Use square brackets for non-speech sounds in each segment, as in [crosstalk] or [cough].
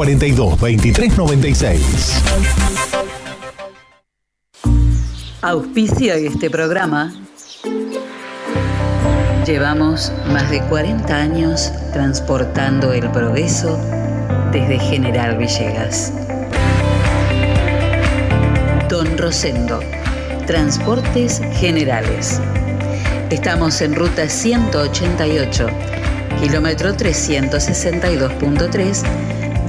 42 23 96. Auspicio este programa. Llevamos más de 40 años transportando el progreso desde General Villegas. Don Rosendo, Transportes Generales. Estamos en ruta 188, kilómetro 362.3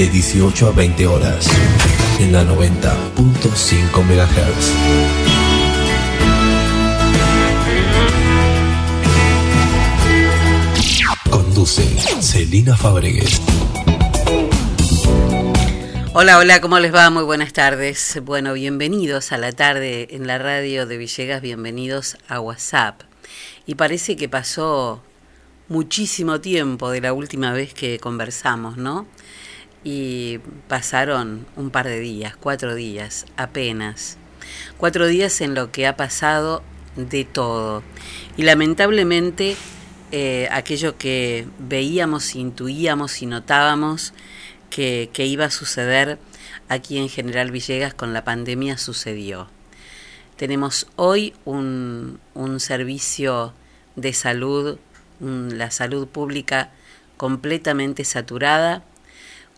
De 18 a 20 horas, en la 90.5 MHz. Conduce Celina Fabregues. Hola, hola, ¿cómo les va? Muy buenas tardes. Bueno, bienvenidos a la tarde en la radio de Villegas, bienvenidos a WhatsApp. Y parece que pasó muchísimo tiempo de la última vez que conversamos, ¿no? Y pasaron un par de días, cuatro días apenas. Cuatro días en lo que ha pasado de todo. Y lamentablemente eh, aquello que veíamos, intuíamos y notábamos que, iba a suceder aquí en General Villegas con la pandemia sucedió. Tenemos hoy un, un servicio de salud la salud pública completamente saturada,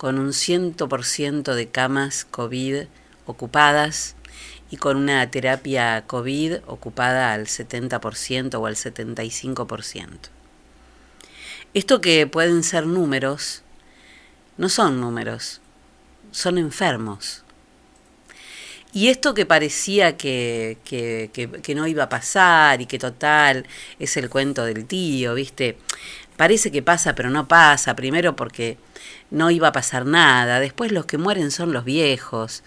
con un 100% de camas COVID ocupadas y con una terapia COVID ocupada al 70% o al 75%. Esto que pueden ser números, no son números, son enfermos. Y esto que parecía que, que, no iba a pasar y que total es el cuento del tío, ¿viste? Parece que pasa, pero no pasa. Primero porque no iba a pasar nada. Después los que mueren son los viejos.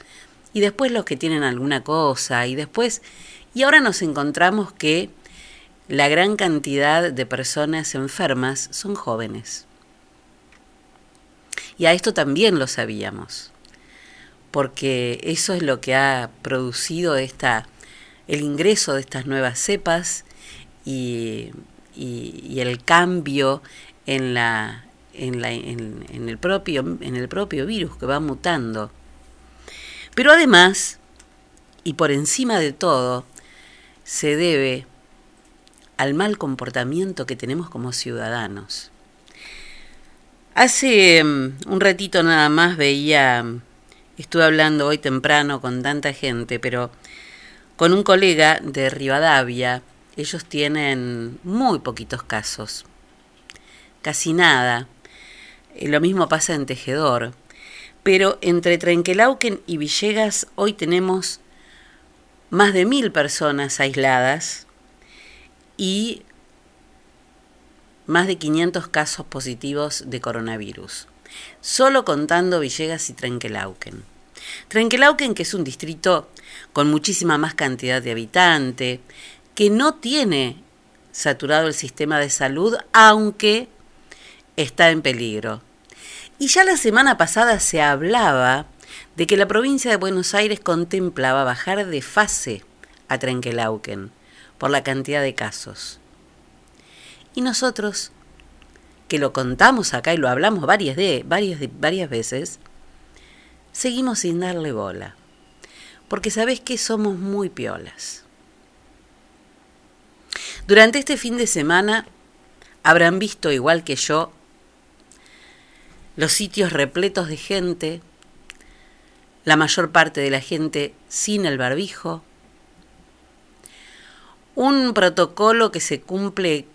Y después los que tienen alguna cosa. Y después... Y ahora nos encontramos que la gran cantidad de personas enfermas son jóvenes. Y a esto también lo sabíamos porque eso es lo que ha producido esta, el ingreso de estas nuevas cepas y, el cambio en, la, en, la, en, el propio, en el propio virus que va mutando. Pero además, y por encima de todo, se debe al mal comportamiento que tenemos como ciudadanos. Hace mm, un ratito nada más veía Estuve hablando hoy temprano con tanta gente, pero con un colega de Rivadavia, ellos tienen muy poquitos casos, casi nada. Eh, lo mismo pasa en Tejedor. Pero entre Trenquelauquen y Villegas hoy tenemos más de mil personas aisladas y más de 500 casos positivos de coronavirus, solo contando Villegas y Trenquelauquen. Trenquelauquen, que es un distrito con muchísima más cantidad de habitantes, que no tiene saturado el sistema de salud, aunque está en peligro. Y ya la semana pasada se hablaba de que la provincia de Buenos Aires contemplaba bajar de fase a Trenquelauquen por la cantidad de casos. Y nosotros, que lo contamos acá y lo hablamos varias, de, varias, varias veces, seguimos sin darle bola. Porque sabés que somos muy piolas. Durante este fin de semana habrán visto, igual que yo, los sitios repletos de gente, la mayor parte de la gente sin el barbijo, un protocolo que se cumple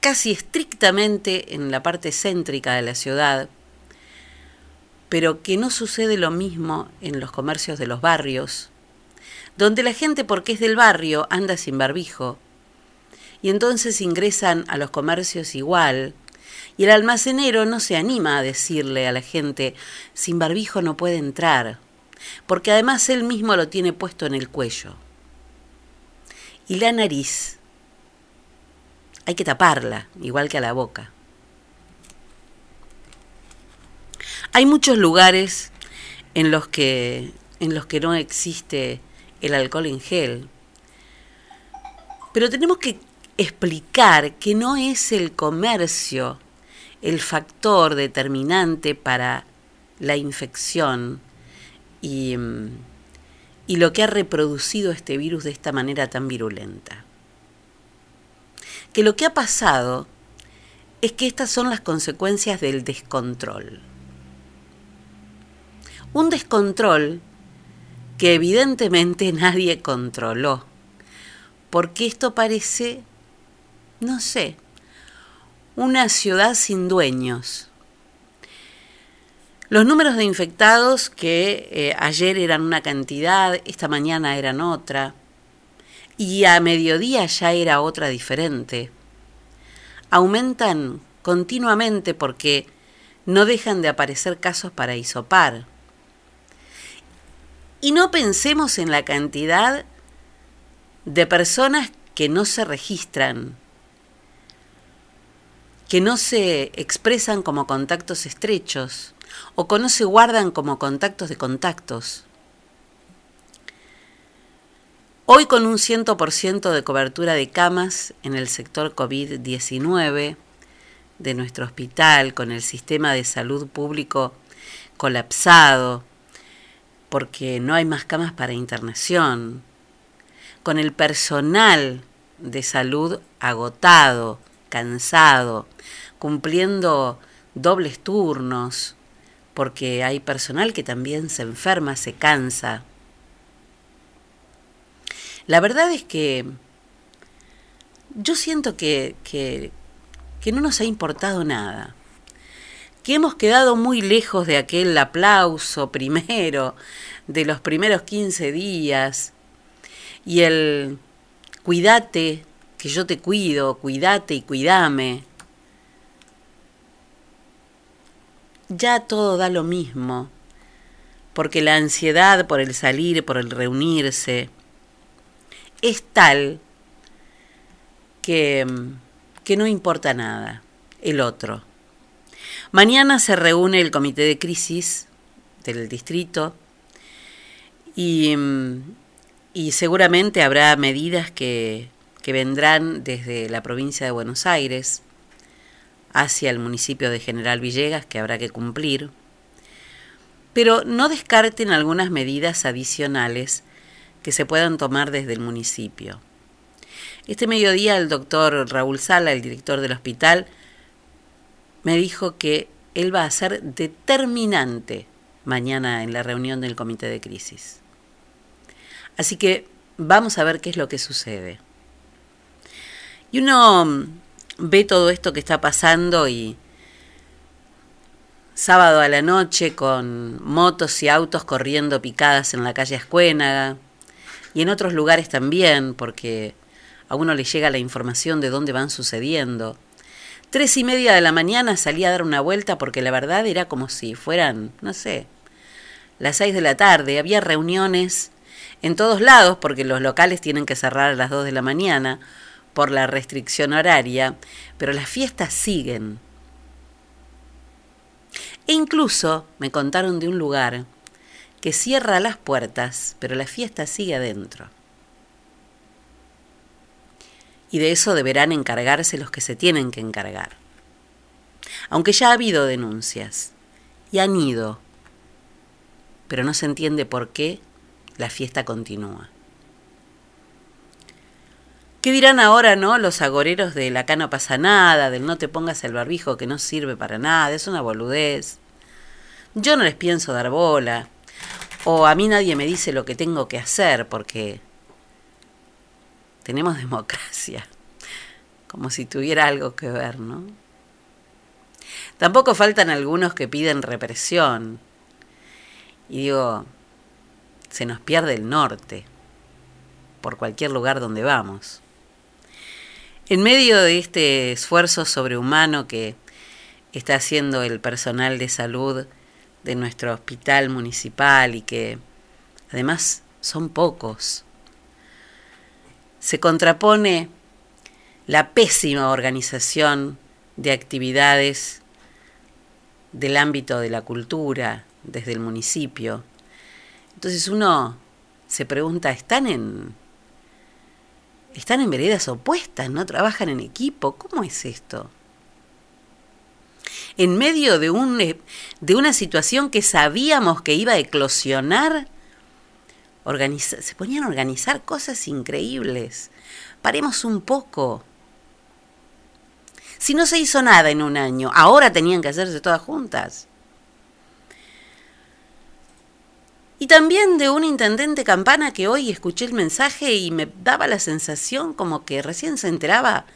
casi estrictamente en la parte céntrica de la ciudad, pero que no sucede lo mismo en los comercios de los barrios, donde la gente porque es del barrio anda sin barbijo, y entonces ingresan a los comercios igual, y el almacenero no se anima a decirle a la gente, sin barbijo no puede entrar, porque además él mismo lo tiene puesto en el cuello. Y la nariz hay que taparla, igual que a la boca. Hay muchos lugares en los que, en los que no existe el alcohol en gel. Pero tenemos que explicar que no es el comercio el factor determinante para la infección y, y lo que ha reproducido este virus de esta manera tan virulenta que lo que ha pasado es que estas son las consecuencias del descontrol. Un descontrol que evidentemente [laughs] nadie controló, porque esto parece, no sé, una ciudad sin dueños. Los números de infectados que eh, ayer eran una cantidad, esta mañana eran otra, y a mediodía ya era otra diferente. Aumentan continuamente porque no dejan de aparecer casos para isopar. Y no pensemos en la cantidad de personas que no se registran, que no se expresan como contactos estrechos o que no se guardan como contactos de contactos. Hoy con un 100% de cobertura de camas en el sector COVID-19 de nuestro hospital, con el sistema de salud público colapsado, porque no hay más camas para internación, con el personal de salud agotado, cansado, cumpliendo dobles turnos, porque hay personal que también se enferma, se cansa. La verdad es que yo siento que, que, no nos ha importado nada, que hemos quedado muy lejos de aquel aplauso primero, de los primeros 15 días, y el cuídate, que yo te cuido, cuídate y cuídame. Ya todo da lo mismo, porque la ansiedad por el salir, por el reunirse, es tal que, que no importa nada el otro. Mañana se reúne el comité de crisis del distrito y, y seguramente habrá medidas que, que vendrán desde la provincia de Buenos Aires hacia el municipio de General Villegas que habrá que cumplir. Pero no descarten algunas medidas adicionales que se puedan tomar desde el municipio. Este mediodía el doctor Raúl Sala, el director del hospital, me dijo que él va a ser determinante mañana en la reunión del comité de crisis. Así que vamos a ver qué es lo que sucede. Y uno ve todo esto que está pasando y sábado a la noche con motos y autos corriendo picadas en la calle Escuénaga, y en otros lugares también, porque a uno le llega la información de dónde van sucediendo. Tres y media de la mañana salí a dar una vuelta porque la verdad era como si fueran, no sé, las seis de la tarde. Había reuniones en todos lados porque los locales tienen que cerrar a las dos de la mañana por la restricción horaria, pero las fiestas siguen. E incluso me contaron de un lugar que cierra las puertas, pero la fiesta sigue adentro. Y de eso deberán encargarse los que se tienen que encargar. Aunque ya ha habido denuncias y han ido, pero no se entiende por qué la fiesta continúa. ¿Qué dirán ahora, no? Los agoreros de la no pasa nada, del no te pongas el barbijo que no sirve para nada, es una boludez. Yo no les pienso dar bola. O a mí nadie me dice lo que tengo que hacer porque tenemos [laughs] democracia. Como si tuviera algo que ver, ¿no? Tampoco faltan algunos que piden represión. Y digo, se nos pierde el norte por cualquier lugar donde vamos. En medio de este esfuerzo sobrehumano que está haciendo el personal de salud de nuestro hospital municipal y que además son pocos, se contrapone la pésima organización de actividades del ámbito de la cultura desde el municipio. Entonces uno se pregunta, ¿están en están en veredas opuestas, no trabajan en equipo. ¿Cómo es esto? En medio de, un, eh, de una situación que sabíamos que iba a eclosionar, se ponían a organizar cosas increíbles. Paremos un poco. Si no se hizo nada en un año, ahora tenían que hacerse todas juntas. Y también de un intendente campana que hoy escuché el mensaje y me daba la sensación como que recién se enteraba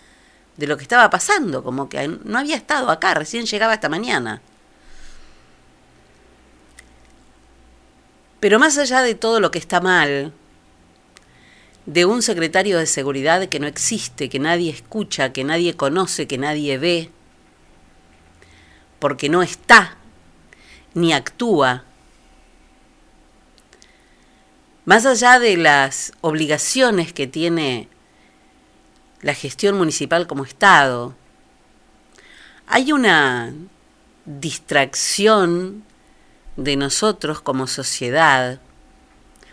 de lo que estaba pasando, como que no había estado acá, recién llegaba esta mañana. Pero más allá de todo lo que está mal, de un secretario de seguridad que no existe, que nadie escucha, que nadie conoce, que nadie ve, porque no está, ni actúa, más allá de las obligaciones que tiene la gestión municipal como Estado, hay una distracción de nosotros como sociedad,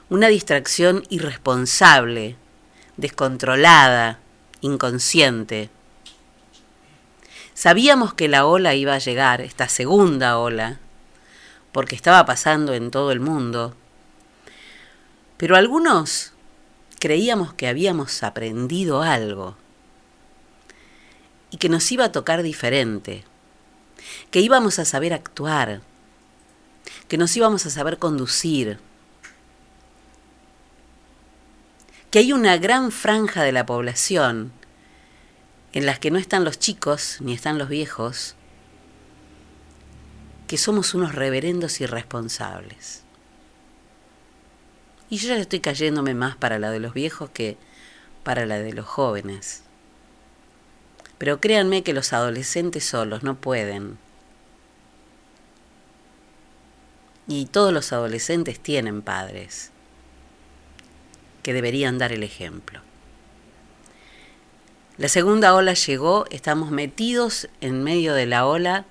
una distracción irresponsable, descontrolada, inconsciente. Sabíamos que la ola iba a llegar, esta segunda ola, porque estaba pasando en todo el mundo, pero algunos creíamos que habíamos aprendido algo y que nos iba a tocar diferente, que íbamos a saber actuar, que nos íbamos a saber conducir, que hay una gran franja de la población en las que no están los chicos ni están los viejos, que somos unos reverendos irresponsables. Y yo ya estoy cayéndome más para la de los viejos que para la de los jóvenes. Pero créanme que los adolescentes solos no pueden. Y todos los adolescentes tienen padres que deberían dar el ejemplo. La segunda ola llegó, estamos metidos en medio de la ola,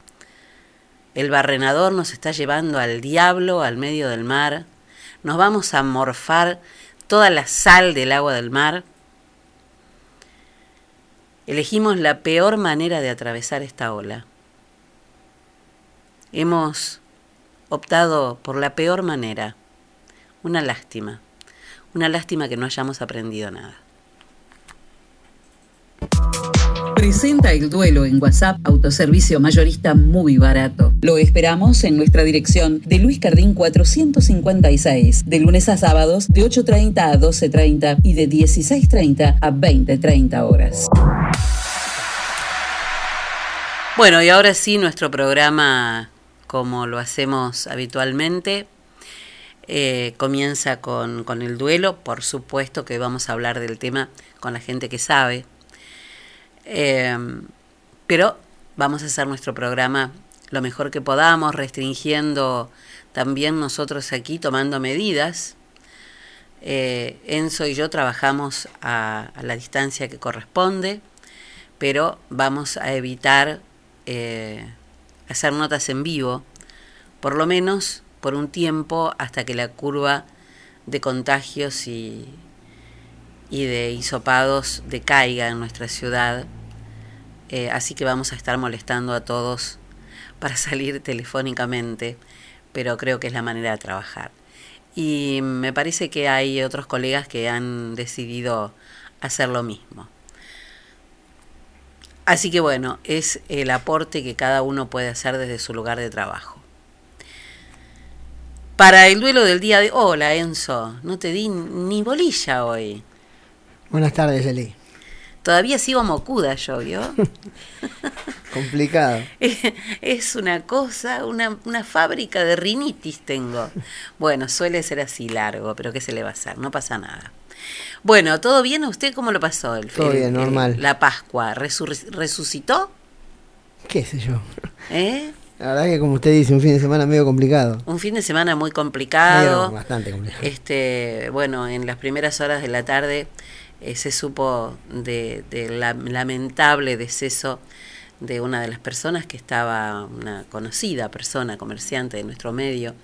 el barrenador nos está llevando al diablo, al medio del mar, nos vamos a morfar toda la sal del agua del mar. Elegimos la peor manera de atravesar esta ola. Hemos optado por la peor manera. Una lástima. Una lástima que no hayamos aprendido nada. Presenta el duelo en WhatsApp, autoservicio mayorista muy barato. Lo esperamos en nuestra dirección de Luis Cardín 456, de lunes a sábados de 8.30 a 12.30 y de 16.30 a 20.30 horas. Bueno, y ahora sí nuestro programa, como lo hacemos habitualmente, eh, comienza con, con el duelo. Por supuesto que vamos a hablar del tema con la gente que sabe Em, pero vamos a hacer nuestro programa lo mejor que podamos, restringiendo también nosotros aquí, tomando medidas. Eh, Enzo y yo trabajamos a, la distancia que corresponde, pero vamos a evitar eh, hacer notas en vivo, por lo menos por un tiempo hasta que la curva de contagios y, y de hisopados decaiga en nuestra ciudad. Eh, así que vamos a estar molestando a todos para salir telefónicamente, pero creo que es la manera de trabajar. Y me parece que hay otros colegas que han decidido hacer lo mismo. Así que bueno, es el aporte que cada uno puede hacer desde su lugar de trabajo. Para el duelo del día de... Hola Enzo, no te di ni bolilla hoy. Buenas tardes, Eli. Todavía sigo mocuda yo, ¿vio? [laughs] Complicado. [laughs] es una cosa, una, una, fábrica de rinitis tengo. Bueno, suele ser así largo, pero ¿qué se le va a hacer? No pasa nada. Bueno, ¿todo bien? ¿Usted cómo lo pasó? El, Todo bien, normal. la Pascua, ¿resucitó? ¿Qué sé yo? ¿Eh? La verdad que como usted dice, un fin de semana medio complicado. Un fin de semana muy complicado. bastante complicado. Este, bueno, en las primeras horas de la tarde se supo de, la lamentable deceso de una de las personas que estaba, una conocida persona, comerciante de nuestro medio,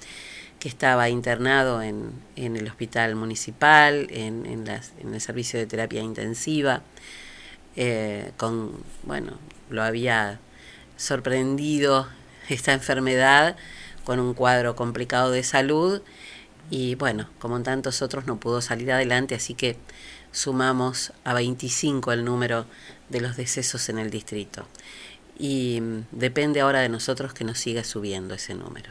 que estaba internado en, en el hospital municipal, en, en, el servicio de terapia intensiva, eh, con, bueno, lo había sorprendido esta enfermedad con un cuadro complicado de salud y bueno, como tantos otros no pudo salir adelante, así que sumamos a 25 el número de los decesos en el distrito. Y mm, depende ahora de nosotros que nos siga subiendo ese número.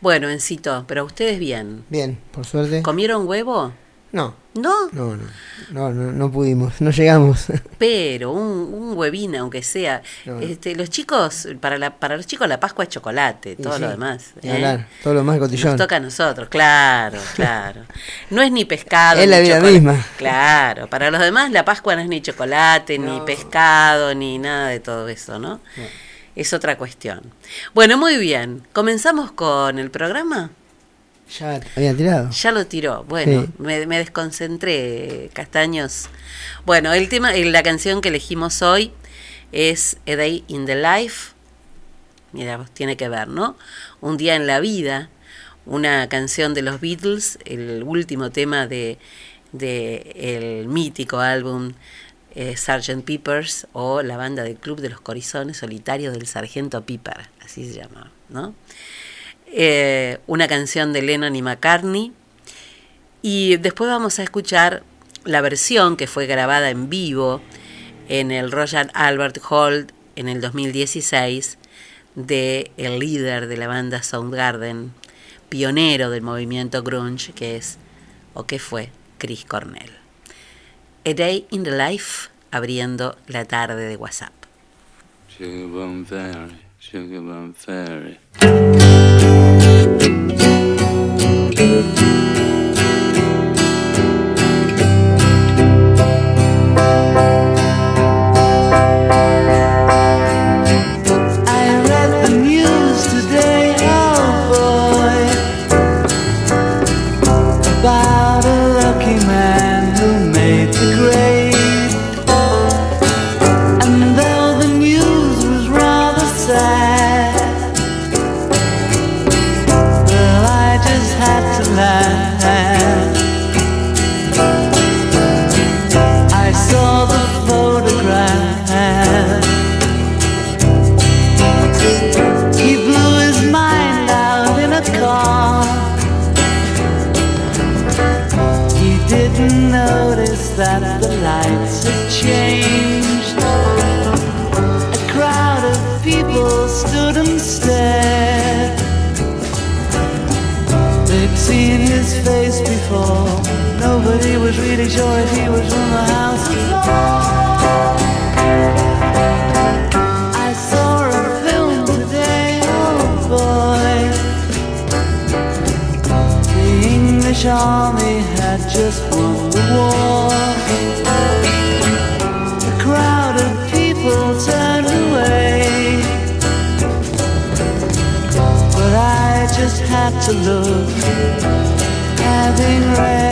Bueno, Encito, pero ustedes bien. Bien, por suerte. ¿Comieron huevo? No. ¿No? No, no, no, no, no pudimos, no llegamos. [laughs] Pero un, un huevín, aunque sea. Este, los chicos, para la, para los chicos la Pascua es chocolate, todo lo demás. ¿eh? todo lo demás cotillón. Nos toca a nosotros, claro, [laughs] claro. No es ni pescado. es la vida misma. Claro, para los demás la Pascua no es ni chocolate, ni pescado, ni nada de todo eso, ¿no? Es otra cuestión. Bueno, muy bien. ¿Comenzamos con el programa? Ya había tirado. Ya lo tiró. Bueno, me, desconcentré, Castaños. Bueno, el tema, la canción que elegimos hoy es A Day in the Life. Mira, tiene que ver, ¿no? Un día en la vida, una canción de los Beatles, el último tema de, de el mítico álbum eh, Sgt. Peppers o la banda del Club de los Corizones Solitarios del Sargento Pepper, así se llama, ¿no? Eh, una canción de Lennon y McCartney. Y después vamos a escuchar la versión que fue grabada en vivo en el Royal Albert Hall en el 2016 de el líder de la banda Soundgarden, pionero del movimiento grunge, que es o que fue Chris Cornell. A Day in the Life abriendo la tarde de WhatsApp. you. to look, having read.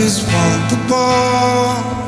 just want the ball.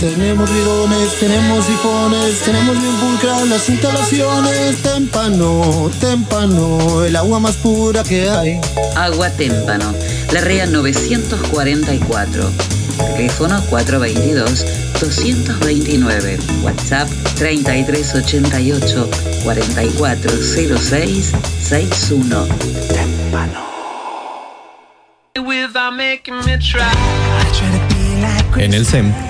Tenemos bidones, tenemos sifones, tenemos bien pulcras las instalaciones. Témpano, témpano, el agua más pura que hay. Agua Témpano, La Rea 944. Teléfono 422-229. WhatsApp 3388 4406 61. En el SEM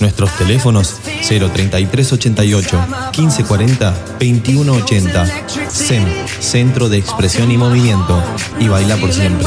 Nuestros teléfonos 03388 1540 2180. SEM, Centro de Expresión y Movimiento. Y baila por siempre.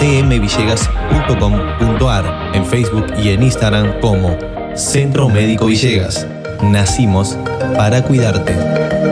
www.cmvillegas.com.ar, en Facebook y en Instagram como Centro Médico Villegas. Nacimos para cuidarte.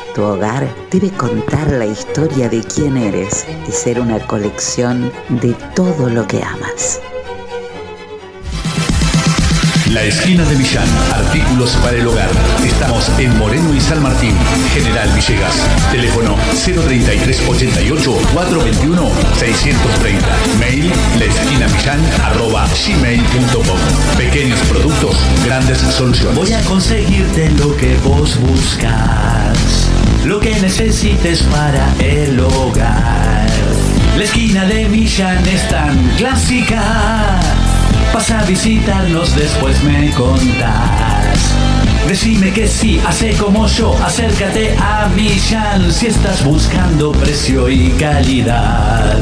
Tu hogar debe contar la historia de quién eres y ser una colección de todo lo que amas. La esquina de Millán, artículos para el hogar. Estamos en Moreno y San Martín, General Villegas. Teléfono 033 88 421 630. Mail laesquinamillán arroba gmail.com. Pequeños productos, grandes soluciones. Voy a conseguirte lo que vos buscas, lo que necesites para el hogar. La esquina de Millán es tan clásica. Pasa a visitarnos, después me contás. Decime que sí, hace como yo, acércate a Millán si estás buscando precio y calidad.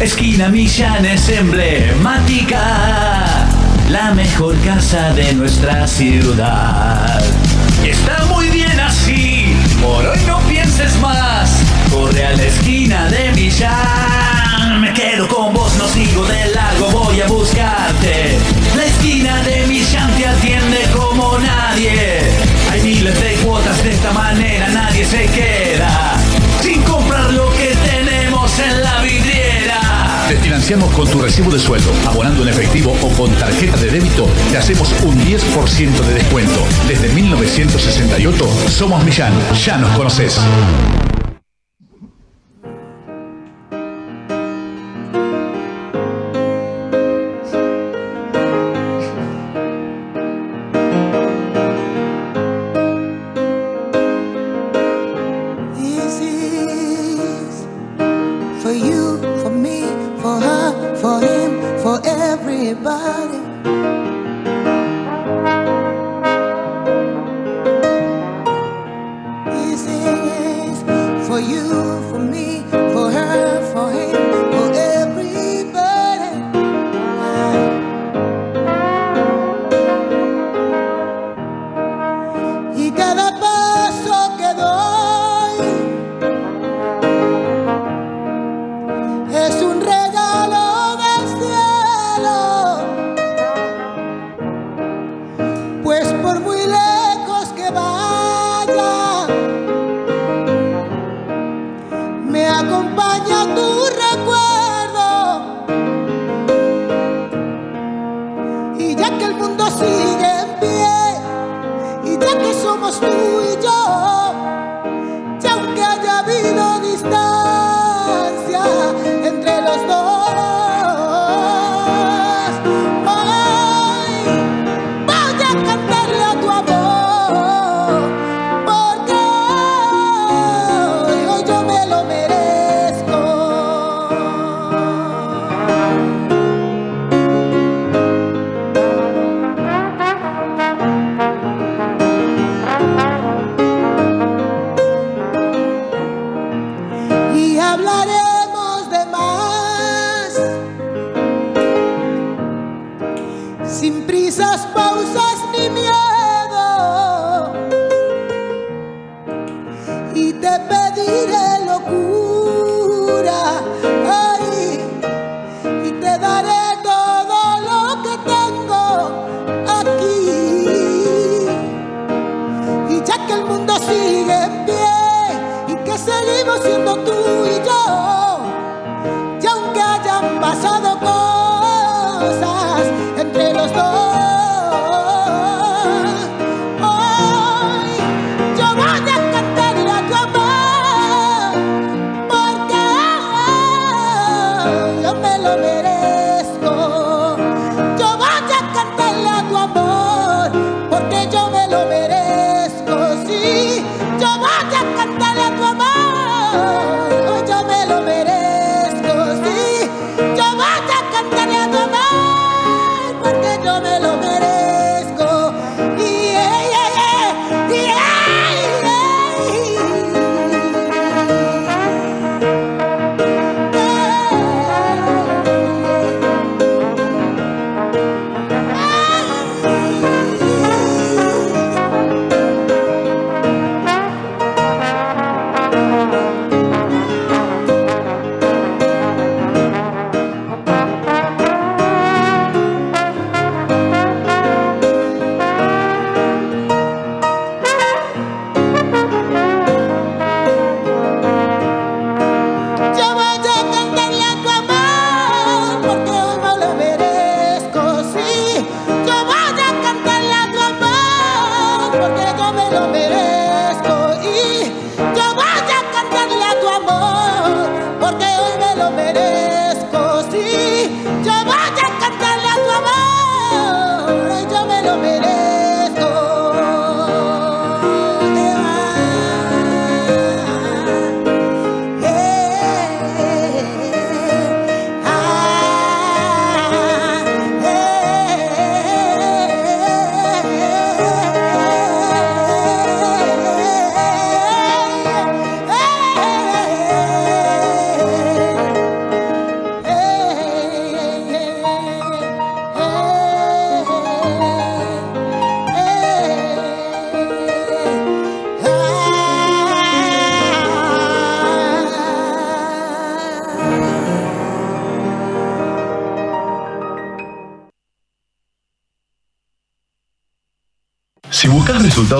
Esquina Millán es emblemática, la mejor casa de nuestra ciudad. Está muy por hoy no pienses más, corre a la esquina de Millán. Me quedo con vos, no sigo de largo, voy a buscarte. La esquina de Millán te atiende como nadie. Hay miles de cuotas de esta manera, nadie se queda Te financiamos con tu recibo de sueldo, abonando en efectivo o con tarjeta de débito, te hacemos un 10% de descuento. Desde 1968 somos Millán, ya nos conoces.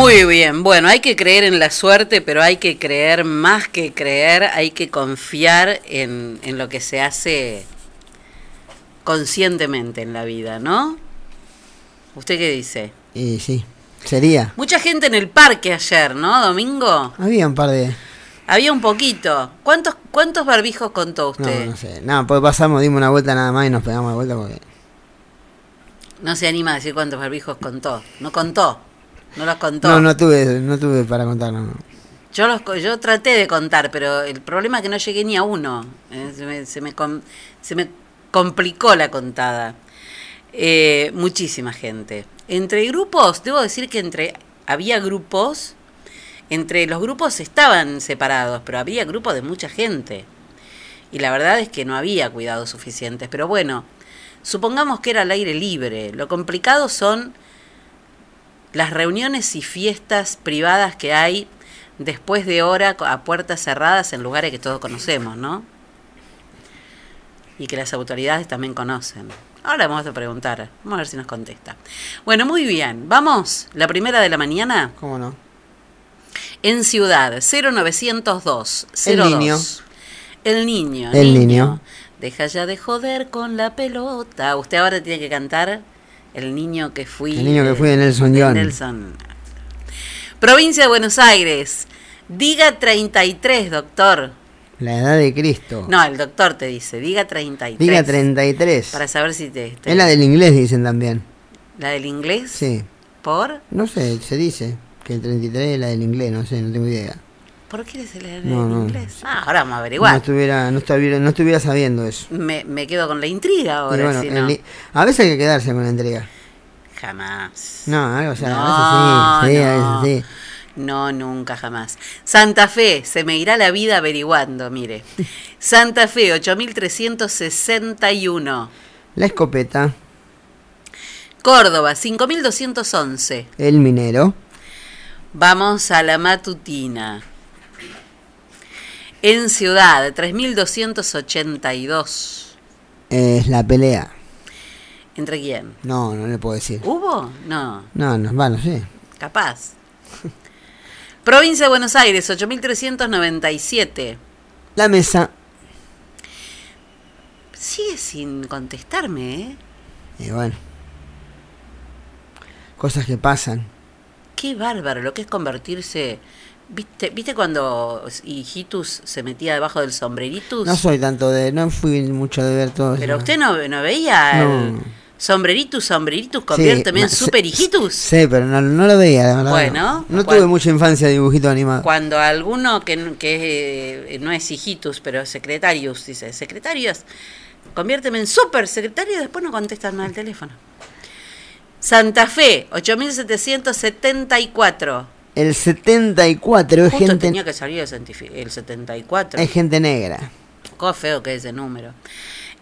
Muy bien, bueno, hay que creer en la suerte, pero hay que creer más que creer, hay que confiar en, en lo que se hace conscientemente en la vida, ¿no? ¿Usted qué dice? Y sí, sería. Mucha gente en el parque ayer, ¿no, Domingo? Había un par de. Había un poquito. ¿Cuántos, cuántos barbijos contó No, usted? no sé. No, pues pasamos, dimos una vuelta nada más y nos pegamos de vuelta porque. No se anima a decir cuántos barbijos contó. No contó. No los contó. No, no tuve, no tuve para contar, no. Yo, los, yo traté de contar, pero el problema es que no llegué ni a uno. Eh, se, me, se me com- se me complicó la contada. Eh, muchísima gente. Entre grupos, debo decir que entre había grupos, entre los grupos estaban separados, pero había grupos de mucha gente. Y la verdad es que no había cuidados suficientes. Pero bueno, supongamos que era al aire libre. Lo complicado son las reuniones y fiestas privadas que hay después de hora a puertas cerradas en lugares que todos conocemos, ¿no? Y que las autoridades también conocen. Ahora vamos a preguntar, vamos a ver si nos contesta. Bueno, muy bien, vamos, la primera de la mañana. ¿Cómo no? En Ciudad, 0902 El 02. niño. El niño. El niño. Deja ya de joder con la pelota. Usted ahora tiene que cantar El niño que fui. El niño que fui de Nelson John. Nelson. Provincia de Buenos Aires. Diga 33, doctor. La edad de Cristo. No, el doctor te dice, diga 33. Diga 33. Para saber si te... te- Es la del inglés, dicen también. ¿La del inglés? Sí. ¿Por? No sé, se dice. que el 33 es la del inglés, no sé, no tengo idea. ¿Por qué el No, no. inglés? Ah, ahora vamos a No averiguar. estuviera, no estuviera, no estuviera sabiendo eso. Me, me quedo con la intriga ahora, bueno, si no. a veces hay que quedarse con la entrega. Jamás. No, algo, o sea, No, a veces sí, sí, no. a veces sí. No, nunca jamás. Santa Fe, se me irá la vida averiguando, mire. Santa Fe, 8361. La escopeta, Córdoba, 5211. el minero, Vamos a la matutina. En Ciudad, 3282. es la pelea. ¿Entre quién? No, no le puedo decir. ¿Hubo? No, No, no, bueno, sí. capaz. [laughs] Provincia de Buenos Aires, 8397. La mesa, Sigue sin contestarme, ¿eh? y bueno. Cosas que pasan. Qué bárbaro lo que es convertirse. ¿Viste, ¿Viste cuando Hijitus se metía debajo del sombreritus? No soy tanto de, no fui mucho de ver todo Pero eso. usted no, no veía No. el sombreritus, sombreritus, conviérteme Sí, en super hijitus. Sí, pero no, no lo veía, la verdad. Bueno, No tuve mucha infancia de dibujito animado. Cuando alguno que, que eh, no es hijitus, pero secretarius, dice, secretarios, conviérteme en super secretario y después no contestan más el teléfono. Santa Fe, 8774. El 74 es Justo gente, tenía que salir el 74. es gente negra. Qué feo que es ese número.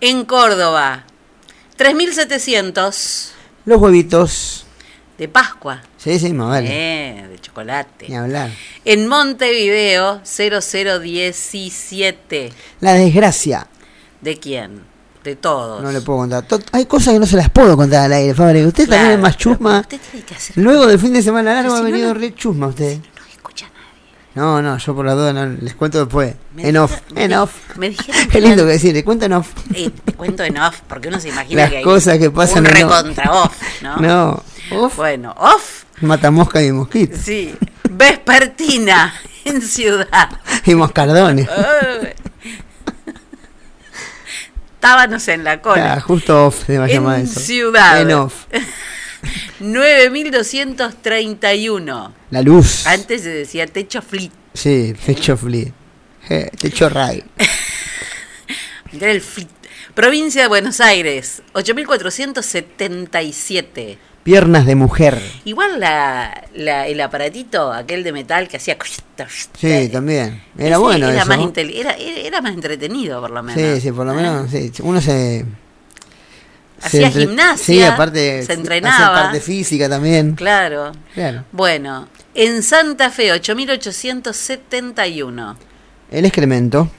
En Córdoba, 3700 Los huevitos. de Pascua. Sí, sí, más vale. Eh, de chocolate. Ni hablar. En Montevideo, 0017. La desgracia. ¿De quién? De todos. No le puedo contar. Hay cosas que no se las puedo contar al aire, Fabre. Usted Claro, también es más chusma. Usted tiene que hacer. Luego del fin de semana largo ha venido no- re chusma usted. No escucha nadie. No, no, yo por la duda no, les cuento después. Me En off, me en off. Me dijeron [laughs] Qué lindo que decir, le cuento en off. Eh, te cuento en off, porque uno se imagina Las que hay cosas que pasan un en off. recontra off, ¿no? No, off, Bueno, off, mata mosca y mosquito. sí. Vespertina, en ciudad. [laughs] Y moscardones. Ay. Estábamos en la cola. Ah, justo off se va a En llamar eso. ciudad. En off. [laughs] 9231. La luz. Antes se decía techo flit. Sí, techo fli. Eh, techo ray. [laughs] El flit. Provincia de Buenos Aires, 8477. Piernas de mujer. Igual la, la- el aparatito, aquel de metal que hacía. Sí, también. Era Ese bueno era eso. Más era, era, más entretenido, por lo menos. Sí, sí, por lo menos. sí, uno se. Hacía se entre- gimnasia, Sí, aparte. se entrenaba. parte física también. Claro. Claro. Bueno, en Santa Fe, 8871. El excremento.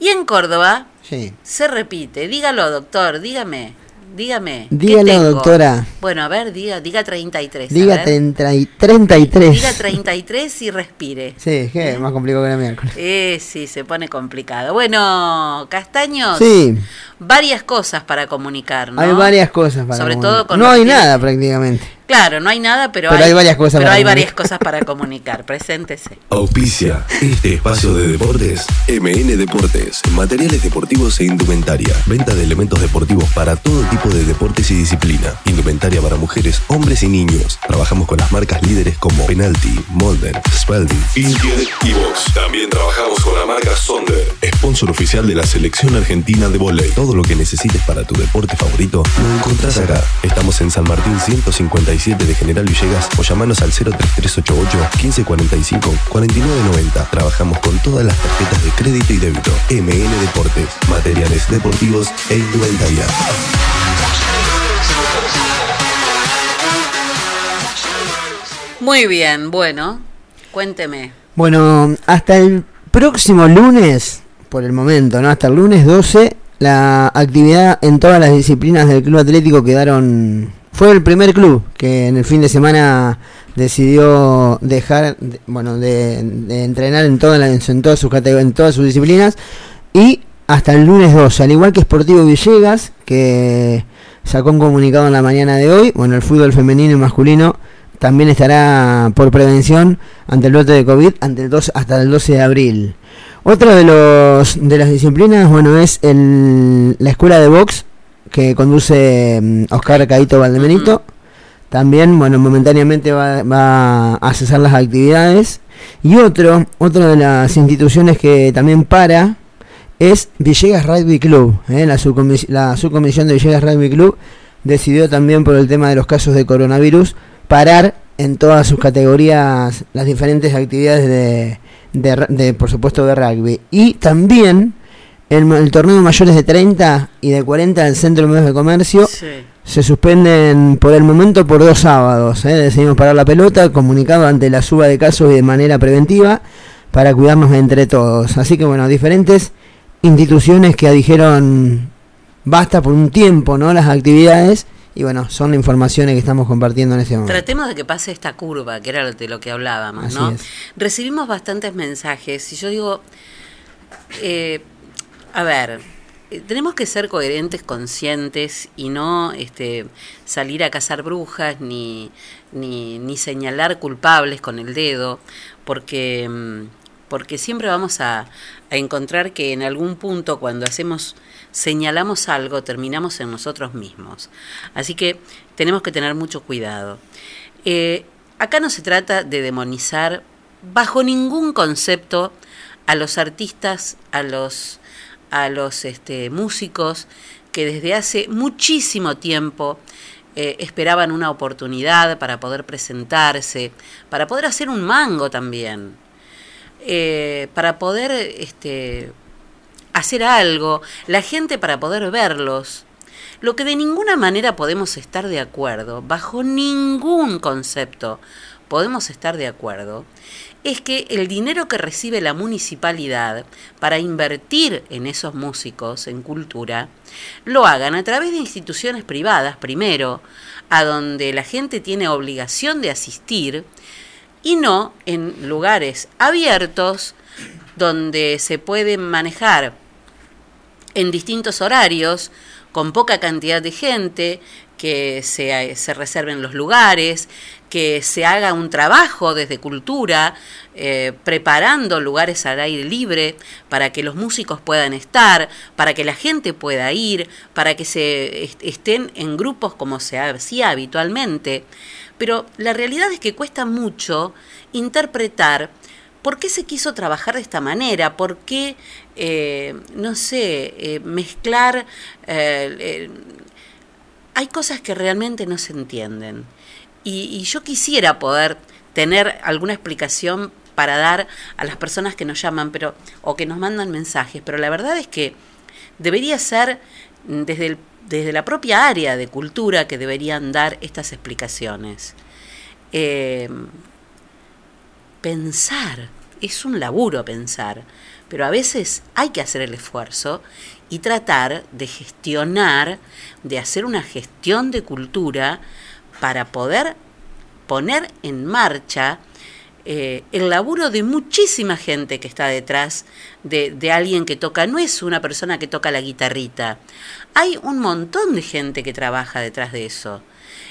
Y en Córdoba, Sí. se repite. Dígalo, doctor, dígame. Dígame. ¿qué Dígalo, doctora. Bueno, a ver, diga, diga 33. a Diga ver. 30 y 33. Diga 33 y respire. Sí, es que es más complicado que la miércoles. Eh, sí, se pone complicado. Bueno, Castaños, Sí, varias cosas para comunicar, ¿no? hay varias cosas para Sobre comunicar. todo con No hay nada prácticamente. Claro, no hay nada, pero, Pero hay varias cosas pero para hay comunicar. varias cosas para comunicar. [laughs] Preséntese. Auspicia este espacio de deportes. MN Deportes, materiales deportivos e indumentaria. Venta de elementos deportivos para todo tipo de deportes y disciplina. Indumentaria para mujeres, hombres y niños. Trabajamos con las marcas líderes como Penalty, Molden, Spalding, Intier y Box. También trabajamos con la marca Sonder, sponsor oficial de la selección argentina de volei. Todo lo que necesites para tu deporte favorito lo encontrás acá. Estamos en San Martín 157 de General Villegas o llamanos al 03388 1545 4990. Trabajamos con todas las tarjetas de crédito y débito. MN Deportes, materiales deportivos e indumentaria. Muy bien, bueno, cuénteme. Bueno, hasta el próximo lunes, por el momento, ¿no? Hasta el lunes 12, la actividad en todas las disciplinas del Club Atlético quedaron... Fue el primer club que en el fin de semana decidió dejar, de- bueno, de, de entrenar en todas, las, en, todas sus categ- en todas sus disciplinas y hasta el lunes 12, al igual que Sportivo Villegas, que sacó un comunicado en la mañana de hoy, bueno, el fútbol femenino y masculino también estará por prevención ante el brote de COVID ante el 2, hasta el 12 de abril. Otra de los de las disciplinas, bueno, es el, la escuela de box que conduce mm, Oscar Caito Valdemenito. también, bueno, momentáneamente va, a cesar las actividades. Y otro, otra de las instituciones que también para es Villegas Rugby Club. ¿eh? La, subcomis- la subcomisión de Villegas Rugby Club decidió también por el tema de los casos de coronavirus parar en todas sus categorías las diferentes actividades de, de, de, por supuesto, de rugby. Y también el, el torneo de mayores de 30 y de 40 del Centro de Medios de Comercio Sí. se suspenden por el momento por dos sábados. ¿eh? Decidimos parar la pelota, comunicado ante la suba de casos y de manera preventiva para cuidarnos entre todos. Así que bueno, diferentes instituciones que dijeron basta por un tiempo, ¿no? Las actividades y bueno, son las informaciones que estamos compartiendo en este momento. Tratemos de que pase esta curva, que era de lo que hablábamos, Así ¿no? es. Recibimos bastantes mensajes y yo digo, eh, a ver, eh, tenemos que ser coherentes, conscientes y no este, salir a cazar brujas ni, ni, ni señalar culpables con el dedo, porque, mm, porque siempre vamos a, a encontrar que en algún punto cuando hacemos señalamos algo terminamos en nosotros mismos. Así que tenemos que tener mucho cuidado. Eh, acá no se trata de demonizar bajo ningún concepto a los artistas, a los, a los este, músicos que desde hace muchísimo tiempo eh, esperaban una oportunidad para poder presentarse, para poder hacer un mango también, eh, para poder este, hacer algo, la gente para poder verlos. Lo que de ninguna manera podemos estar de acuerdo, bajo ningún concepto podemos estar de acuerdo, es que el dinero que recibe la municipalidad para invertir en esos músicos, en cultura, lo hagan a través de instituciones privadas, primero, a donde la gente tiene obligación de asistir, y no en lugares abiertos donde se pueden manejar en distintos horarios, con poca cantidad de gente, que se, se reserven los lugares, que se haga un trabajo desde cultura, eh, preparando lugares al aire libre para que los músicos puedan estar, para que la gente pueda ir, para que se est- estén en grupos como se hacía habitualmente. Pero la realidad es que cuesta mucho interpretar ¿Por qué se quiso trabajar de esta manera? ¿Por qué, eh, no sé, eh, mezclar... hay cosas que realmente no se entienden. Y, y yo quisiera poder tener alguna explicación para dar a las personas que nos llaman pero o que nos mandan mensajes, pero la verdad es que debería ser desde, el- desde la propia área de cultura que deberían dar estas explicaciones. Eh, pensar, es un laburo pensar, pero a veces hay que hacer el esfuerzo y tratar de gestionar, de hacer una gestión de cultura para poder poner en marcha eh, el laburo de muchísima gente que está detrás de, alguien que toca. No es una persona que toca la guitarrita. Hay un montón de gente que trabaja detrás de eso.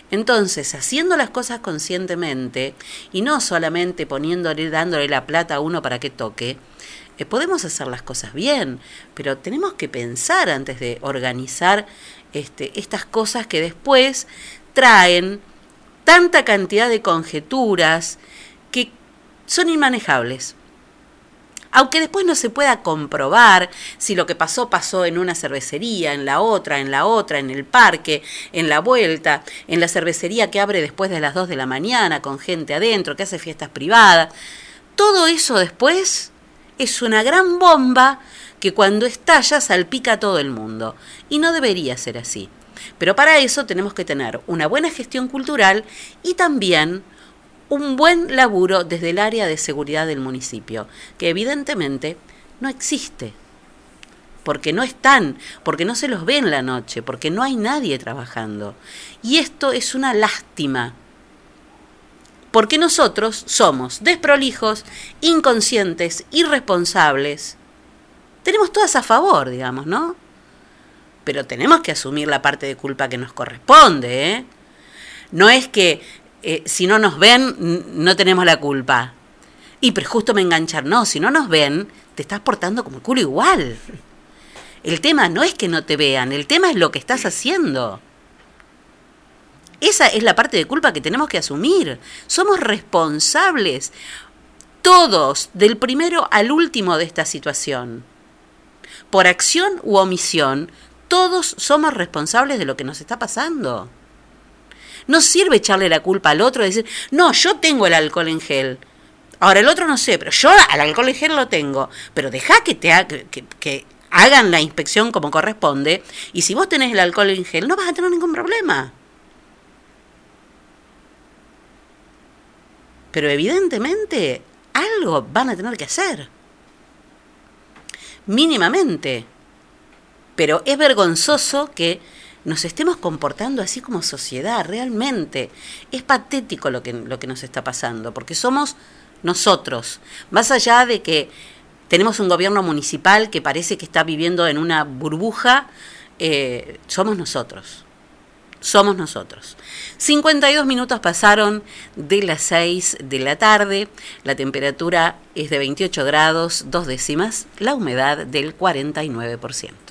Entonces, haciendo las cosas conscientemente y no solamente poniéndole, dándole la plata a uno para que toque, eh, podemos hacer las cosas bien, pero tenemos que pensar antes de organizar este, estas cosas que después traen tanta cantidad de conjeturas que son inmanejables. Aunque después no se pueda comprobar si lo que pasó pasó en una cervecería, en la otra, en la otra, en el parque, en la vuelta, en la cervecería que abre después de las 2 de la mañana con gente adentro, que hace fiestas privadas. Todo eso después es una gran bomba que cuando estalla salpica a todo el mundo. Y no debería ser así. Pero para eso tenemos que tener una buena gestión cultural y también un buen laburo desde el área de seguridad del municipio, que evidentemente no existe. Porque no están, porque no se los ve en la noche, porque no hay nadie trabajando. Y esto es una lástima. Porque nosotros somos desprolijos, inconscientes, irresponsables. Tenemos todas a favor, digamos, ¿no? pero tenemos que asumir la parte de culpa que nos corresponde. ¿eh? No es que eh, si no nos ven, no tenemos la culpa. Y pero justo me enganchar, no, si no nos ven, te estás portando como el culo igual. El tema no es que no te vean, el tema es lo que estás haciendo. Esa es la parte de culpa que tenemos que asumir. Somos responsables todos, del primero al último de esta situación. Por acción u omisión, todos somos responsables de lo que nos está pasando. No sirve echarle la culpa al otro y decir, no, yo tengo el alcohol en gel. Ahora el otro no sé, pero yo al alcohol en gel lo tengo. Pero deja que te que hagan la inspección como corresponde y si vos tenés el alcohol en gel no vas a tener ningún problema. Pero evidentemente algo van a tener que hacer. Mínimamente. Pero es vergonzoso que nos estemos comportando así como sociedad, realmente. Es patético lo que, lo que nos está pasando, porque somos nosotros. Más allá de que tenemos un gobierno municipal que parece que está viviendo en una burbuja, eh, somos nosotros. Somos nosotros. 52 minutos pasaron de las 6 de la tarde. La temperatura es de 28 grados, dos décimas. La humedad del 49%.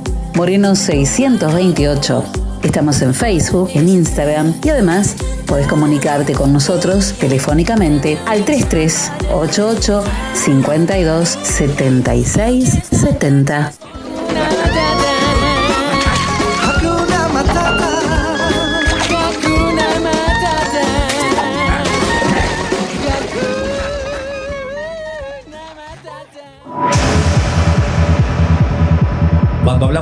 Moreno 628. Estamos en Facebook, en Instagram y además podés comunicarte con nosotros telefónicamente al 3388 52 76 70.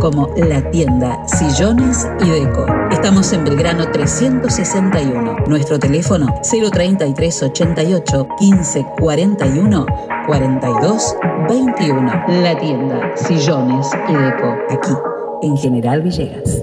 como La Tienda Sillones y Deco. Estamos en Belgrano 361. Nuestro teléfono 033 88 15 41 42 21. La Tienda Sillones y Deco. Aquí, en General Villegas.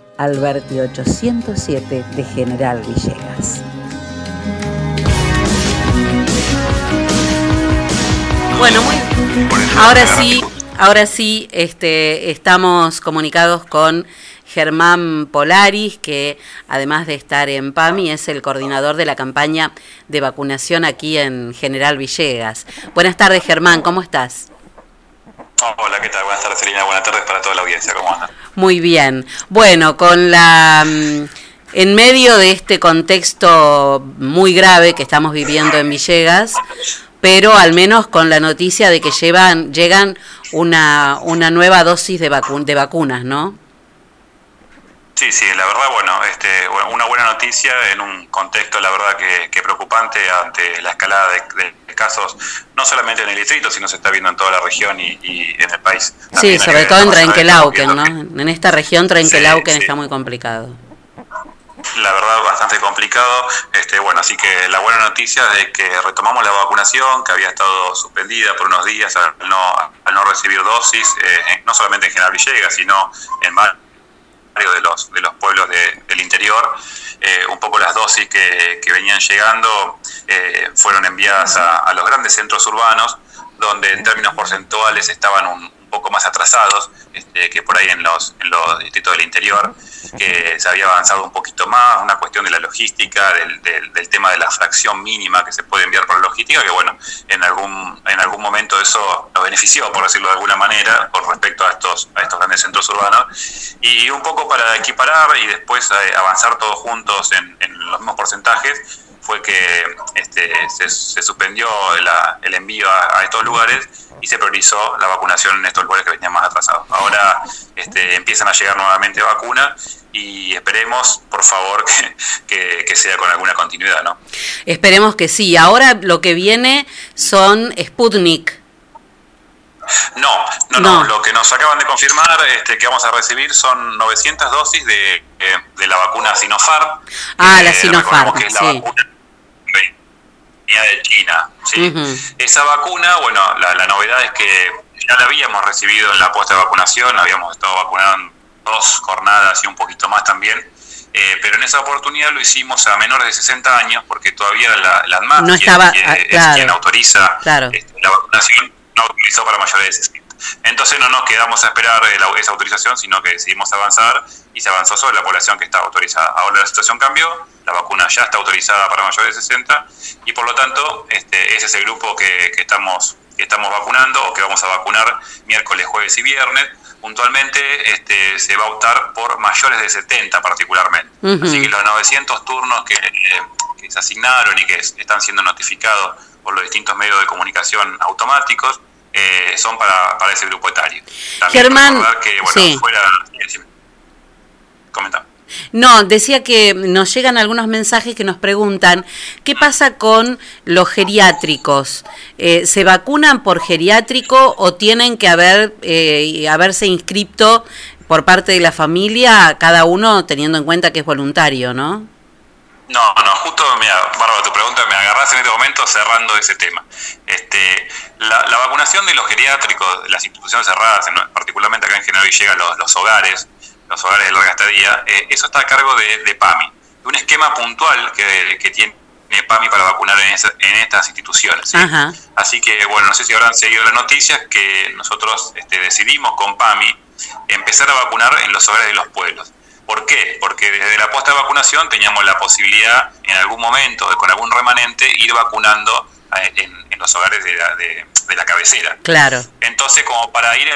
Alberti 807 de General Villegas. Bueno, muy Ahora sí, ahora sí, este, estamos comunicados con Germán Polaris, que además de estar en PAMI, es el coordinador de la campaña de vacunación aquí en General Villegas. Buenas tardes, Germán, ¿cómo estás? Hola, ¿qué tal? Buenas tardes, Celina. Buenas tardes para toda la audiencia. ¿Cómo andan? Muy bien. Bueno, con la mm, en medio de este contexto muy grave que estamos viviendo en Villegas, pero al menos con la noticia de que llevan llegan una, una nueva dosis de, vacu de vacunas, ¿no? Sí, sí, la verdad, bueno, este, una buena noticia en un contexto, la verdad, que, que preocupante ante la escalada de, de casos, no solamente en el distrito, sino se está viendo en toda la región y, y en el país. Sí, También sobre todo en Trenquelauquen, ¿no? En esta región Trenquelauquen Sí, sí. está muy complicado. la verdad bastante complicado. Este, bueno, así que la buena noticia es que retomamos la vacunación, que había estado suspendida por unos días al no, al no recibir dosis, eh, no solamente en General Villegas, sino en varios de los, de los pueblos de- del interior. Eh, un poco las dosis que, que venían llegando eh, fueron enviadas a, a los grandes centros urbanos, donde en términos porcentuales estaban un, un poco más atrasados este, que por ahí en los, en los distritos del interior, que se había avanzado un poquito más, una cuestión de la logística, del, del- del tema de la fracción mínima que se puede enviar por logística, que bueno, en algún, en algún momento eso nos benefició, por decirlo de alguna manera, con respecto a estos, a estos grandes centros urbanos. Y un poco para equiparar y después eh, avanzar todos juntos en, en los mismos porcentajes, fue que este, se, se suspendió la- el envío a, a estos lugares y se priorizó la vacunación en estos lugares que venían más atrasados. Ahora este, empiezan a llegar nuevamente vacunas y esperemos, por favor, [laughs] que, que- que sea con alguna continuidad, ¿no? Esperemos que sí. Ahora lo que viene son Sputnik. No, no, no, Lo que nos acaban de confirmar este, que vamos a recibir son 900 dosis de, eh, de la vacuna Sinopharm. Ah, la Eh, Sinopharm, recordemos que es la sí. vacuna venía de China. ¿sí? Esa vacuna, bueno, la, la novedad es que ya la habíamos recibido en la puesta de vacunación, habíamos estado vacunando en dos jornadas y un poquito más también. eh, pero en esa oportunidad lo hicimos a menores de 60 años porque todavía la, la ANMAT, No quien- estaba- quien- ah, es claro. quien autoriza Claro. este, la vacunación, no autorizó para mayores de 60. Entonces no nos quedamos a esperar esa autorización, sino que decidimos avanzar y se avanzó sobre la población que estaba autorizada. Ahora la situación cambió, la vacuna ya está autorizada para mayores de 60 y por lo tanto este, ese es el grupo que, que estamos, que estamos vacunando o que vamos a vacunar miércoles, jueves y viernes. Puntualmente este, se va a optar por mayores de 70 particularmente. Así que los 900 turnos que, eh, que se asignaron y que es- están siendo notificados por los distintos medios de comunicación automáticos eh, son para, para ese grupo etario. También Germán, que, bueno, sí. fuera... Comenta. No, decía que nos llegan algunos mensajes que nos preguntan qué pasa con los geriátricos. Eh, ¿Se vacunan por geriátrico o tienen que haber eh, haberse inscrito por parte de la familia, cada uno teniendo en cuenta que es voluntario, ¿no? No, no, justo, mira, Bárbara, tu pregunta me agarras en este momento cerrando ese tema. Este, la, la vacunación de los geriátricos, las instituciones cerradas, en- particularmente acá en General Villegas, los, los hogares, los hogares de larga estadía, eh, eso está a cargo de, de PAMI, de un esquema puntual que, que tiene PAMI para vacunar en, esa- en estas instituciones. Así que, bueno, no sé si habrán seguido las noticias que nosotros este, decidimos con PAMI empezar a vacunar en los hogares de los pueblos. ¿Por qué? Porque desde la puesta de vacunación teníamos la posibilidad en algún momento, de, con algún remanente, ir vacunando eh, en, en los hogares de la, de- de la cabecera. Claro. Entonces, como para ir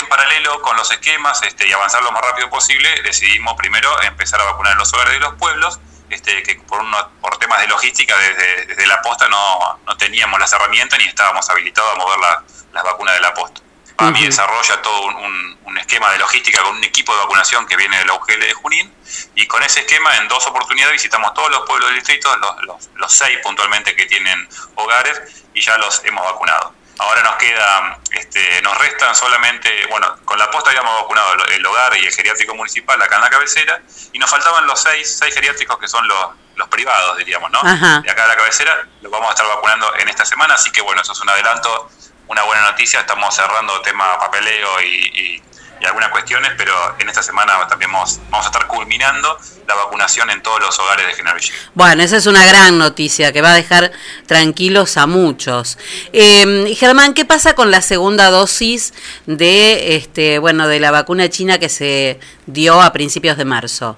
en paralelo con los esquemas este, y avanzar lo más rápido posible, decidimos primero empezar a vacunar en los hogares de los pueblos, este, que por, uno- por temas de logística desde, desde la posta no, no teníamos las herramientas ni estábamos habilitados a mover la- las vacunas de la posta. PAMI Ujú. desarrolla todo un, un- un esquema de logística con un equipo de vacunación que viene de la UGL de Junín y con ese esquema en dos oportunidades visitamos todos los pueblos del distrito, los, los- los seis puntualmente que tienen hogares y ya los hemos vacunado. Ahora nos queda, este, nos restan solamente, bueno, con la posta habíamos vacunado el- hogar y el geriátrico municipal acá en la cabecera, y nos faltaban los seis, seis geriátricos que son los, los privados, diríamos, ¿no? Ajá. De acá a la cabecera, los vamos a estar vacunando en esta semana, así que bueno, eso es un adelanto, una buena noticia, estamos cerrando tema papeleo y, y- y algunas cuestiones, pero en esta semana también vamos, vamos a estar culminando la vacunación en todos los hogares de General Villegas. Bueno, esa es una gran noticia que va a dejar tranquilos a muchos. Eh, Germán, ¿qué pasa con la segunda dosis de, este, bueno, de la vacuna china que se dio a principios de marzo?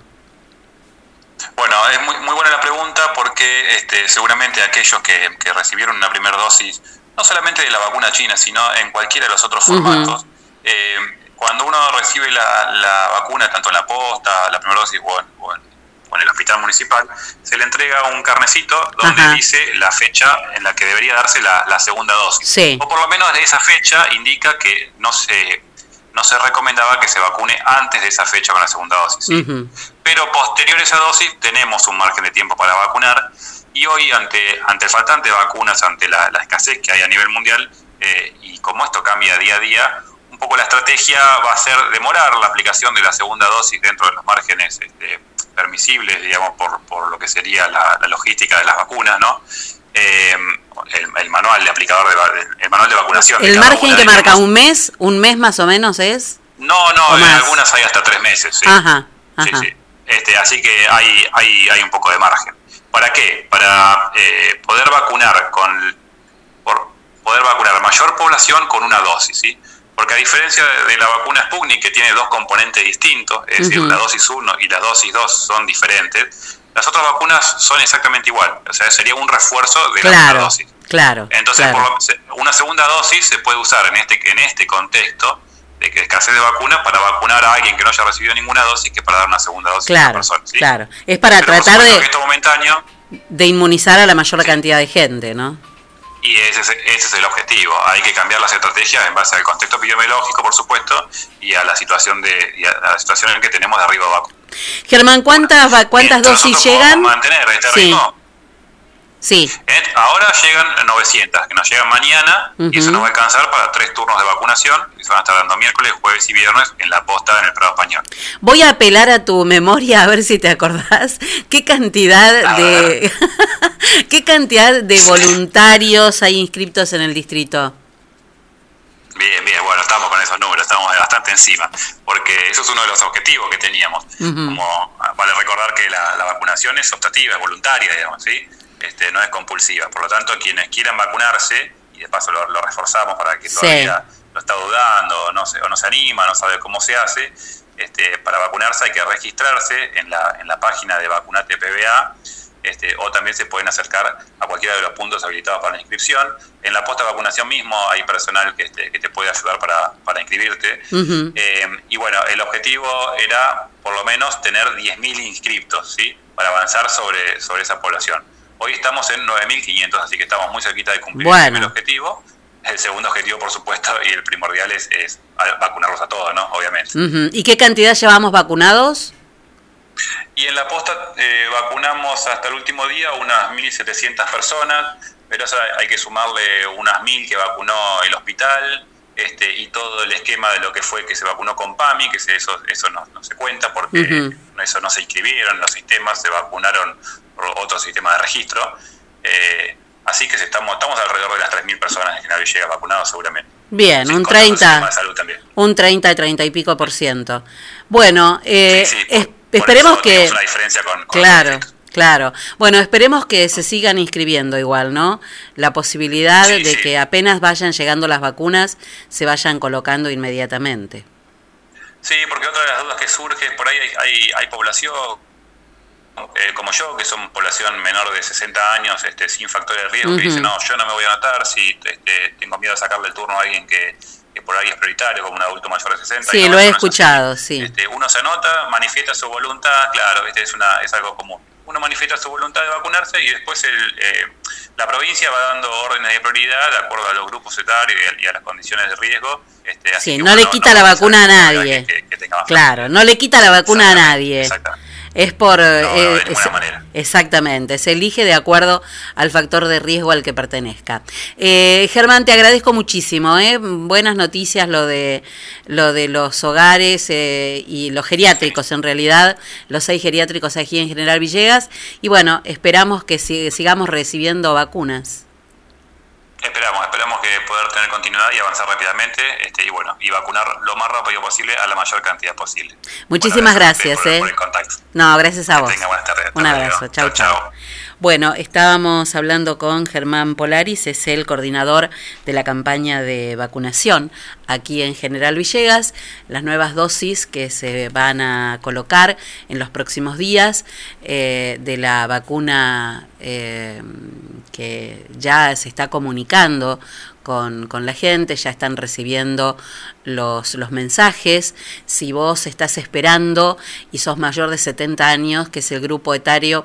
Bueno, es muy, muy buena la pregunta porque este, seguramente aquellos que, que recibieron una primera dosis, no solamente de la vacuna china, sino en cualquiera de los otros formatos, eh, cuando uno recibe la, la vacuna, tanto en la posta, la primera dosis o en, o en- o en el hospital municipal, se le entrega un carnecito donde Ajá. dice la fecha en la que debería darse la, la segunda dosis. Sí. O por lo menos de esa fecha indica que no se, no se recomendaba que se vacune antes de esa fecha con la segunda dosis. pero posterior a esa dosis tenemos un margen de tiempo para vacunar y hoy ante, ante el faltante de vacunas, ante la, la escasez que hay a nivel mundial eh, y como esto cambia día a día, poco la estrategia va a ser demorar la aplicación de la segunda dosis dentro de los márgenes este, permisibles, digamos, por, por lo que sería la, la logística de las vacunas, ¿no? Eh, el, el manual de aplicador de, el manual de vacunación. ¿El margen que marca un mes, un mes más o menos es? No, no, ¿O en algunas hay hasta tres meses. sí. Ajá, Sí, ajá. sí. Este, así que hay, hay, hay un poco de margen. ¿Para qué? Para eh, poder vacunar con por poder vacunar mayor población con una dosis, ¿sí? Porque a diferencia de, la vacuna Sputnik, que tiene dos componentes distintos, es decir, la dosis 1 y la dosis 2 son diferentes, las otras vacunas son exactamente igual. O sea, sería un refuerzo de la primera Claro, dosis. claro. Entonces, claro. por una segunda dosis se puede usar en este, en este contexto de que escasez de vacunas para vacunar a alguien que no haya recibido ninguna dosis que para dar una segunda dosis a una Claro, persona. ¿sí? claro. Es para Pero tratar supuesto que de, esto momentáneo de inmunizar a la mayor cantidad de gente, ¿no? Y ese es, ese es el objetivo. Hay que cambiar las estrategias en base al contexto epidemiológico, por supuesto, y a la situación de y a la situación en que tenemos de arriba abajo. Germán, ¿cuántas, cuántas Mientras dosis llegan? mantener este Sí. ritmo, Sí, Ahora llegan 900, que nos llegan mañana, y eso nos va a alcanzar para tres turnos de vacunación, que se van a estar dando miércoles, jueves y viernes en la posta en el Prado Español. voy a apelar a tu memoria a ver si te acordás qué cantidad de [laughs] qué cantidad de voluntarios hay inscritos en el distrito. Bien, bien, bueno, estamos con esos números, estamos bastante encima, porque eso es uno de los objetivos que teníamos. Como ah, vale recordar que la, la vacunación es optativa, es voluntaria, digamos, ¿sí? Este, no es compulsiva. Por lo tanto, quienes quieran vacunarse, y de paso lo, lo reforzamos para que Sí. todavía lo está dudando, o no se, o no se anima, no sabe cómo se hace, este, para vacunarse hay que registrarse en la, en la página de Vacunate PBA, este, o también se pueden acercar a cualquiera de los puntos habilitados para la inscripción. En la posta de vacunación mismo hay personal que, este, que te puede ayudar para, para inscribirte. Eh, y bueno, el objetivo era por lo menos tener 10.000 inscriptos, ¿sí? Para avanzar sobre, sobre esa población. Hoy estamos en 9.500, así que estamos muy cerquita de cumplir Bueno. el primer objetivo. El segundo objetivo, por supuesto, y el primordial es, es vacunarlos a todos, ¿no? Obviamente. ¿Y qué cantidad llevamos vacunados? Y en la posta eh, vacunamos hasta el último día unas 1.700 personas, pero eso hay que sumarle unas 1.000 que vacunó el hospital este, y todo el esquema de lo que fue que se vacunó con PAMI, que se- eso, eso no, no se cuenta porque eso no se inscribieron en los sistemas, se vacunaron otro sistema de registro. Eh, así que estamos, estamos alrededor de las 3.000 personas en General Villegas vacunados seguramente. Bien, Sí, un con otro sistema 30, de salud también. un 30, 30 y pico por ciento. Bueno, eh, Sí, sí, es- por esperemos que... tenemos una diferencia con, con Claro, claro. Bueno, esperemos que se sigan inscribiendo igual, ¿no? La posibilidad Sí, de sí. que apenas vayan llegando las vacunas, se vayan colocando inmediatamente. Sí, porque otra de las dudas que surge es por ahí hay, hay, hay población eh, como yo, que son población menor de 60 años, este, sin factores de riesgo, Ujú. que dicen, no, yo no me voy a anotar si este, tengo miedo de sacarle el turno a alguien que, que por ahí es prioritario, como un adulto mayor de 60. Sí, no, lo he es escuchado, sí. Este, uno se anota, manifiesta su voluntad, claro, este es, una, es algo común. Uno manifiesta su voluntad de vacunarse y después el, eh, la provincia va dando órdenes de prioridad de acuerdo a los grupos etarios y a, y a las condiciones de riesgo. Este, así Sí, que, no bueno, le quita la vacuna a nadie. que- que Claro, no le quita la vacuna a nadie. Exactamente. Es por... no eh, de es- manera. exactamente, se elige de acuerdo al factor de riesgo al que pertenezca. Eh, Germán, te agradezco muchísimo. ¿eh? Buenas noticias lo de, lo de los hogares eh, y los geriátricos, en realidad, los seis geriátricos aquí en General Villegas. Y bueno, esperamos que si- sigamos recibiendo vacunas. Esperamos, esperamos que poder tener continuidad y avanzar rápidamente este, y bueno, y vacunar lo más rápido posible a la mayor cantidad posible. Muchísimas Bueno, gracias por- ¿eh? por el contacto. No, gracias a vos. Tenga buenas tardes. Un abrazo. Chau, chau. Bueno, estábamos hablando con Germán Polaris, es el coordinador de la campaña de vacunación aquí en General Villegas. Las nuevas dosis que se van a colocar en los próximos días eh, de la vacuna eh, que ya se está comunicando con, con la gente, ya están recibiendo los, los mensajes. Si vos estás esperando y sos mayor de 70 años, que es el grupo etario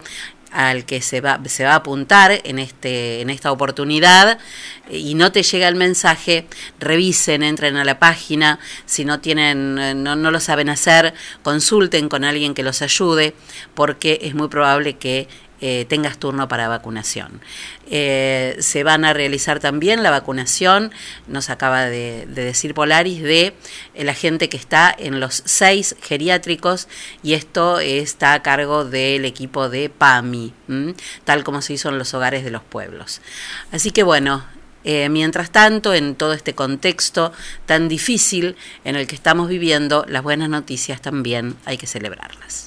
al que se va, se va a apuntar en, este, en esta oportunidad y no te llega el mensaje, revisen, entren a la página, si no tienen, eh, no, no lo saben hacer, consulten con alguien que los ayude, porque es muy probable que eh, tengas turno para vacunación. Eh, se van a realizar también la vacunación, nos acaba de, de decir Polaris, de eh, la gente que está en los seis geriátricos y esto está a cargo del equipo de PAMI, tal como se hizo en los hogares de los pueblos. Así que bueno, mientras tanto, en todo este contexto tan difícil en el que estamos viviendo, las buenas noticias también hay que celebrarlas.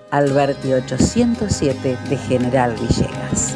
Alberti 807 de General Villegas.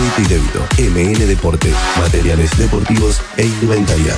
y débito. MN Deportes, materiales deportivos e indumentaria.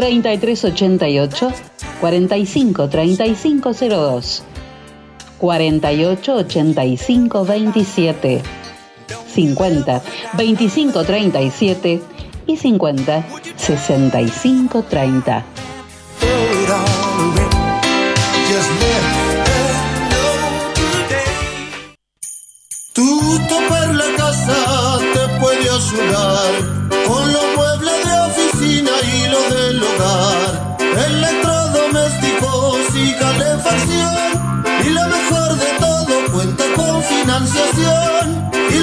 3388 45 3502 48 85 27 50 25 37 y 50 65 30. Tu topar la casa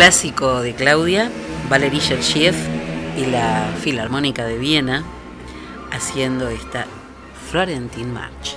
Clásico de Claudia, Valery Gergiev y la Filarmónica de Viena haciendo esta Florentine March.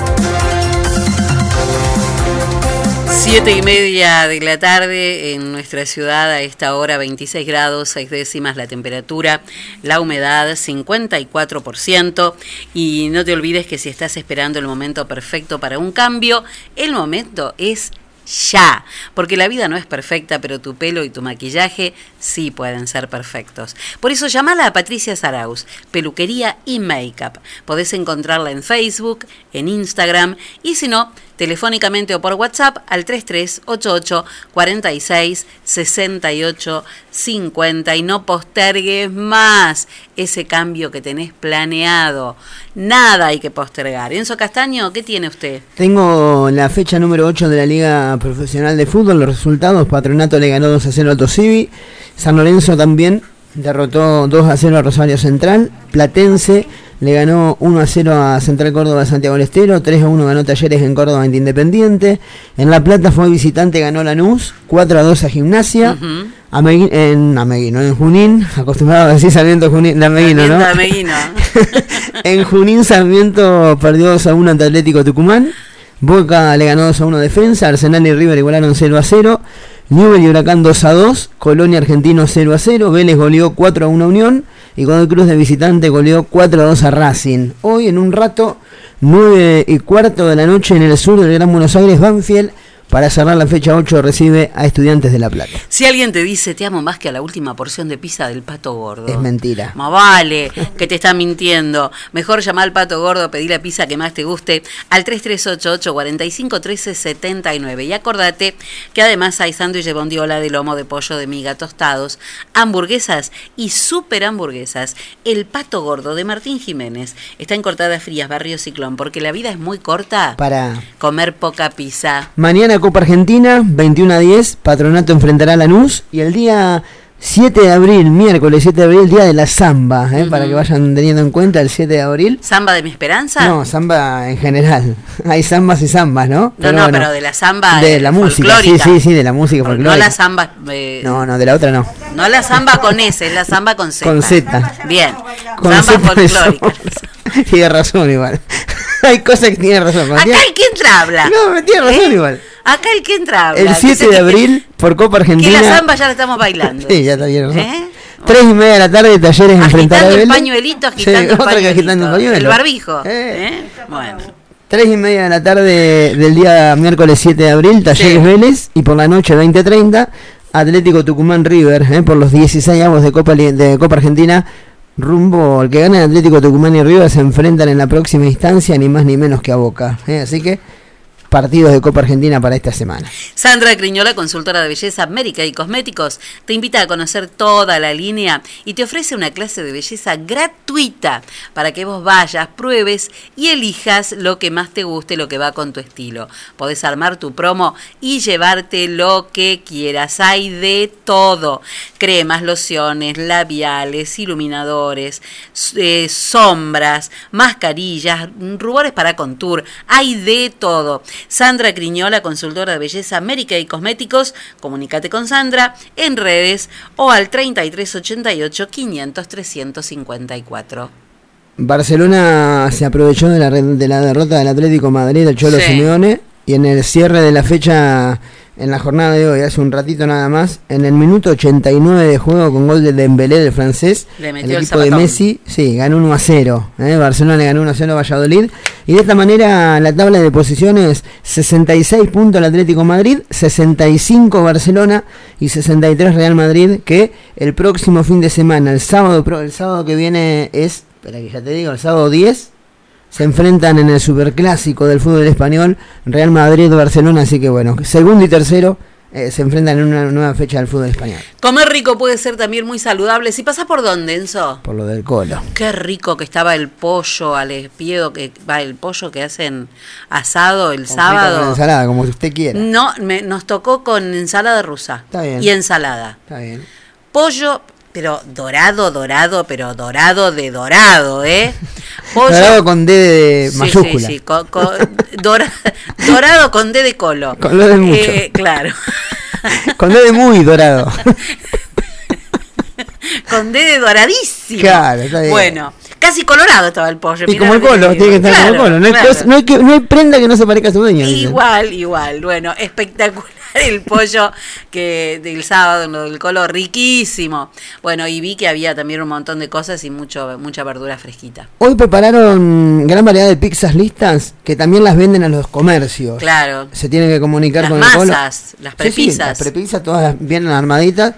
Siete y media de la tarde en nuestra ciudad a esta hora 26 grados, 6 décimas la temperatura, la humedad 54% y no te olvides que si estás esperando el momento perfecto para un cambio, el momento es ya, porque la vida no es perfecta, pero tu pelo y tu maquillaje sí pueden ser perfectos. Por eso llamala a Patricia Saraus, peluquería y make-up. Podés encontrarla en Facebook, en Instagram y si no, telefónicamente o por WhatsApp al 3388 46 68 50 y no postergues más ese cambio que tenés planeado. Nada hay que postergar. Enzo Castaño, ¿qué tiene usted? Tengo la fecha número 8 de la Liga Profesional de Fútbol, los resultados. Patronato le ganó 2 a 0 al Tosivi. San Lorenzo también derrotó 2 a 0 a Rosario Central. Platense le ganó 1 a 0 a Central Córdoba Santiago del Estero. 3 a 1 ganó Talleres en Córdoba ante Independiente. En La Plata fue visitante, ganó Lanús. 4 a 2 a Gimnasia. Amegui- en Ameguino, en Junín, acostumbrado a decir Sarmiento Junín, de Ameguino, ¿no? Ameguino. [laughs] en Junín Sarmiento perdió 2 a 1 ante Atlético Tucumán. Boca le ganó 2 a 1 a Defensa. Arsenal y River igualaron 0 a 0. Newell y Huracán 2 a 2. Colonia Argentino 0 a 0. Vélez goleó 4 a 1 a Unión. Y Godoy Cruz de visitante goleó 4 a 2 a Racing. Hoy en un rato, 9 y cuarto de la noche en el sur del Gran Buenos Aires, Banfield. Para cerrar la fecha 8 recibe a Estudiantes de La Plata. Si alguien te dice te amo más que a la última porción de pizza del pato gordo. Es mentira. Más vale que te está mintiendo. Mejor llama al pato gordo, pedí la pizza que más te guste al 3388 45 13 79. Y acordate que además hay sándwich de bondiola de lomo de pollo de miga tostados, hamburguesas y super hamburguesas. El pato gordo de Martín Jiménez está en Cortadas Frías, Barrio Ciclón, porque la vida es muy corta. Para Comer poca pizza. Mañana Copa Argentina, 21 a 10, Patronato enfrentará a Lanús y el día 7 de abril, miércoles 7 de abril, día de la samba, ¿eh? para que vayan teniendo en cuenta el 7 de abril. ¿Samba de mi esperanza? No, samba en general. [laughs] Hay zambas y zambas, ¿no? No, no, pero de la samba De eh, la música, sí, sí, sí, de la música No folclórica. la samba. eh, No, no, de la otra no. no la samba con S, es la samba con Z. Con Z. Bien. Con samba folclórica. [laughs] Tiene razón igual. [laughs] Hay cosas que tiene razón. Acá que entra habla. No, tiene razón ¿Eh? igual. Acá el que entra habla. El que 7 se- de que- abril, por Copa Que Argentina. la samba ya la estamos bailando. [laughs] Sí, ya está bien. razón. ¿Eh? Tres y media de la tarde, talleres enfrentar a [laughs] Agitando el pañuelito, Sí, agitando el otra que pañuelito. agitando el. El barbijo. ¿eh? Bueno. Tres y media de la tarde del día miércoles 7 de abril, Talleres Sí. Vélez. Y por la noche 20.30, Atlético Tucumán River, ¿eh? por los 16 avos de Copa, de Copa Argentina. Rumbo, el que gane Atlético Tucumán y River se enfrentan en la próxima instancia, ni más ni menos que a Boca. ¿eh? Así que, partidos de Copa Argentina para esta semana. Sandra Criñola, consultora de belleza América y Cosméticos, te invita a conocer toda la línea y te ofrece una clase de belleza gratuita para que vos vayas, pruebes y elijas lo que más te guste, lo que va con tu estilo. Podés armar tu promo y llevarte lo que quieras. Hay de todo. Cremas, lociones, labiales, iluminadores, eh, sombras, mascarillas, rubores para contour. Hay de todo. Sandra Criñola, consultora de belleza América y Cosméticos. Comunícate con Sandra en redes o al 3388 500 354. Barcelona se aprovechó de la, de la derrota del Atlético Madrid del Cholo Sí. Simeone y en el cierre de la fecha, en la jornada de hoy, hace un ratito nada más, en el minuto 89 de juego con gol de Dembélé del francés, Le el metió el equipo de zapatón. Messi, sí, ganó 1 a 0. ¿eh? Barcelona le ganó 1 a 0 a Valladolid y de esta manera la tabla de posiciones 66 puntos el Atlético de Madrid, 65 Barcelona y 63 Real Madrid que el próximo fin de semana, el sábado, el sábado que viene es Espera que ya te digo, el sábado 10 se enfrentan en el superclásico del fútbol español Real Madrid-Barcelona, así que bueno, segundo y tercero eh, se enfrentan en una nueva fecha del fútbol español. Comer rico puede ser también muy saludable. Si pasa por dónde, Enzo? Por lo del colo. Qué rico que estaba el pollo al espiedo, que va el pollo que hacen asado el Con sábado. ensalada, como usted quiera. No, me- nos tocó con ensalada rusa Está bien. y ensalada. Está bien. Pollo, pero dorado, dorado, pero dorado de dorado, ¿eh? [laughs] Pollo. Dorado con D de Sí, mayúscula. Sí, sí, co- co- [laughs] dora- dorado con D de colo. Con lo de mucho. Eh, claro. [laughs] Con D de muy dorado. con D de doradísimo. Claro, está bien. Bueno, casi colorado estaba el pollo. Y como el colo, tiene que estar como el colo. No hay, claro. cosa- no hay que- no hay prenda que no se parezca a su dueño. Igual, igual. Bueno, espectacular el pollo que del sábado, lo del colo, riquísimo. Bueno, y vi que había también un montón de cosas y mucho, mucha verdura fresquita. Hoy prepararon gran variedad de pizzas listas que también las venden a los comercios. Claro. Se tienen que comunicar Las con el colo. las Sí, sí, prepizzas. las prepizzas todas vienen armaditas.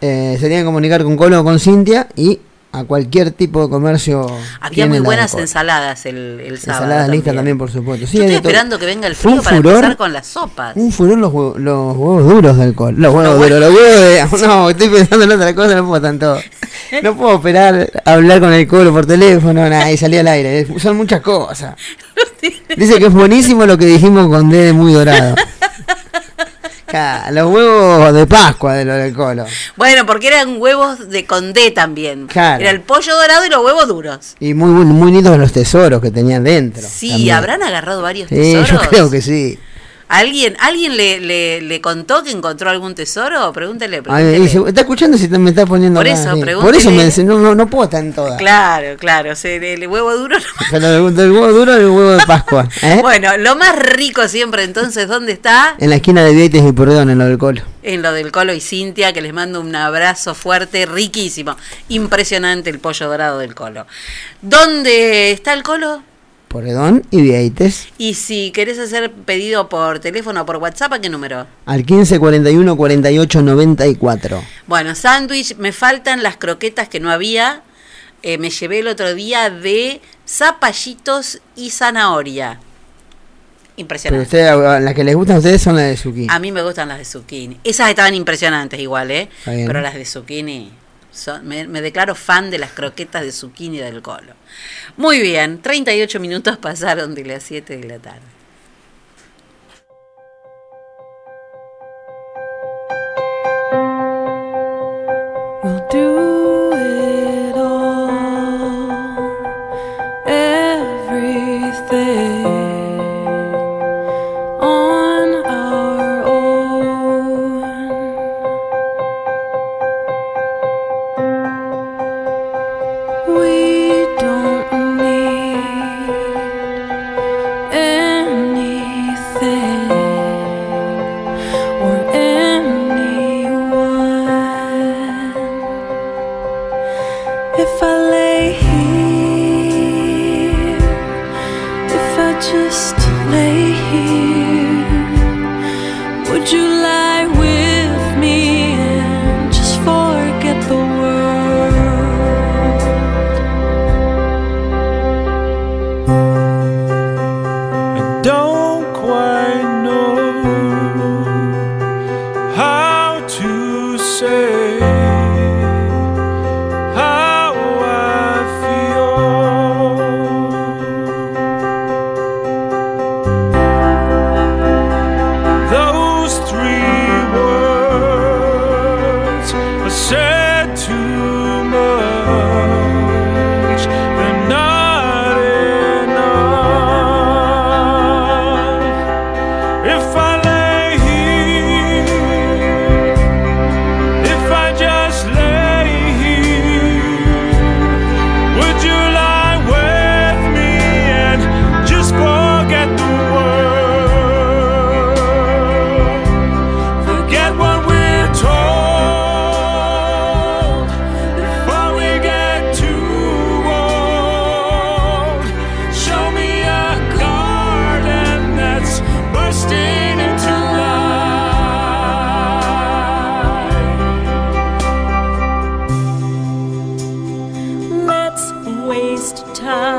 Eh, se tienen que comunicar con Colo o con Cintia y a cualquier tipo de comercio. Había muy de buenas ensaladas el, el sábado. Ensaladas listas también. por supuesto. Sí, Yo hay estoy de esperando que venga el frío para furor. empezar con las sopas. Un furor los, huevos- los huevos duros del col. Los huevos duros, los huevos de. [laughs] No, estoy pensando en otra cosa, no puedo tanto. No puedo esperar a hablar con el colo por teléfono, nada, y salir al aire. Son muchas cosas. [laughs] Dice que es buenísimo lo que dijimos con D de muy dorado. Los huevos de Pascua de lo del colo. Bueno, porque eran huevos de condé también. Claro. Era el pollo dorado y los huevos duros. Y muy, muy, muy lindos los tesoros que tenían dentro. Sí, también. ¿habrán agarrado varios Sí, [laughs] tesoros? yo creo que sí. ¿Alguien, ¿alguien le, le, le contó que encontró algún tesoro? Pregúntele. Ay, pregúntele. dice, ¿Está escuchando si te- me está poniendo Por eso, Sí. Por eso me dice, no, no, no puedo estar en todas. Claro, claro. se- el, el huevo duro. no. [laughs] Del huevo duro el huevo de Pascua. [laughs] ¿eh? Bueno, lo más rico siempre, entonces, ¿dónde está? En la esquina de Vieites y Purdón, en lo del colo. En lo del Colo y Cintia, que les mando un abrazo fuerte, riquísimo. Impresionante el pollo dorado del Colo. ¿Dónde está el Colo? Porredón y Vieites. Y si querés hacer pedido por teléfono o por WhatsApp, ¿a qué número? Al 15 41 48 94. Bueno, sándwich, me faltan las croquetas que no había. Eh, me llevé el otro día de zapallitos y zanahoria. Pero Impresionante. usted, a- las que les gustan a ustedes son las de zucchini. A mí me gustan las de zucchini. Esas estaban impresionantes igual, ¿eh? Pero las de zucchini, son- me, me declaro fan de las croquetas de zucchini del colo. Muy bien, 38 minutos pasaron de las 7 de la tarde.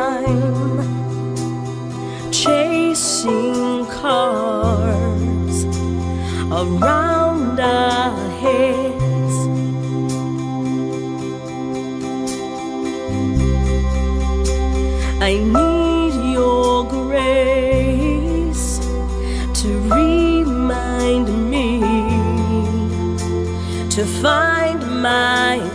time chasing cars around our heads. I need your grace to remind me to find my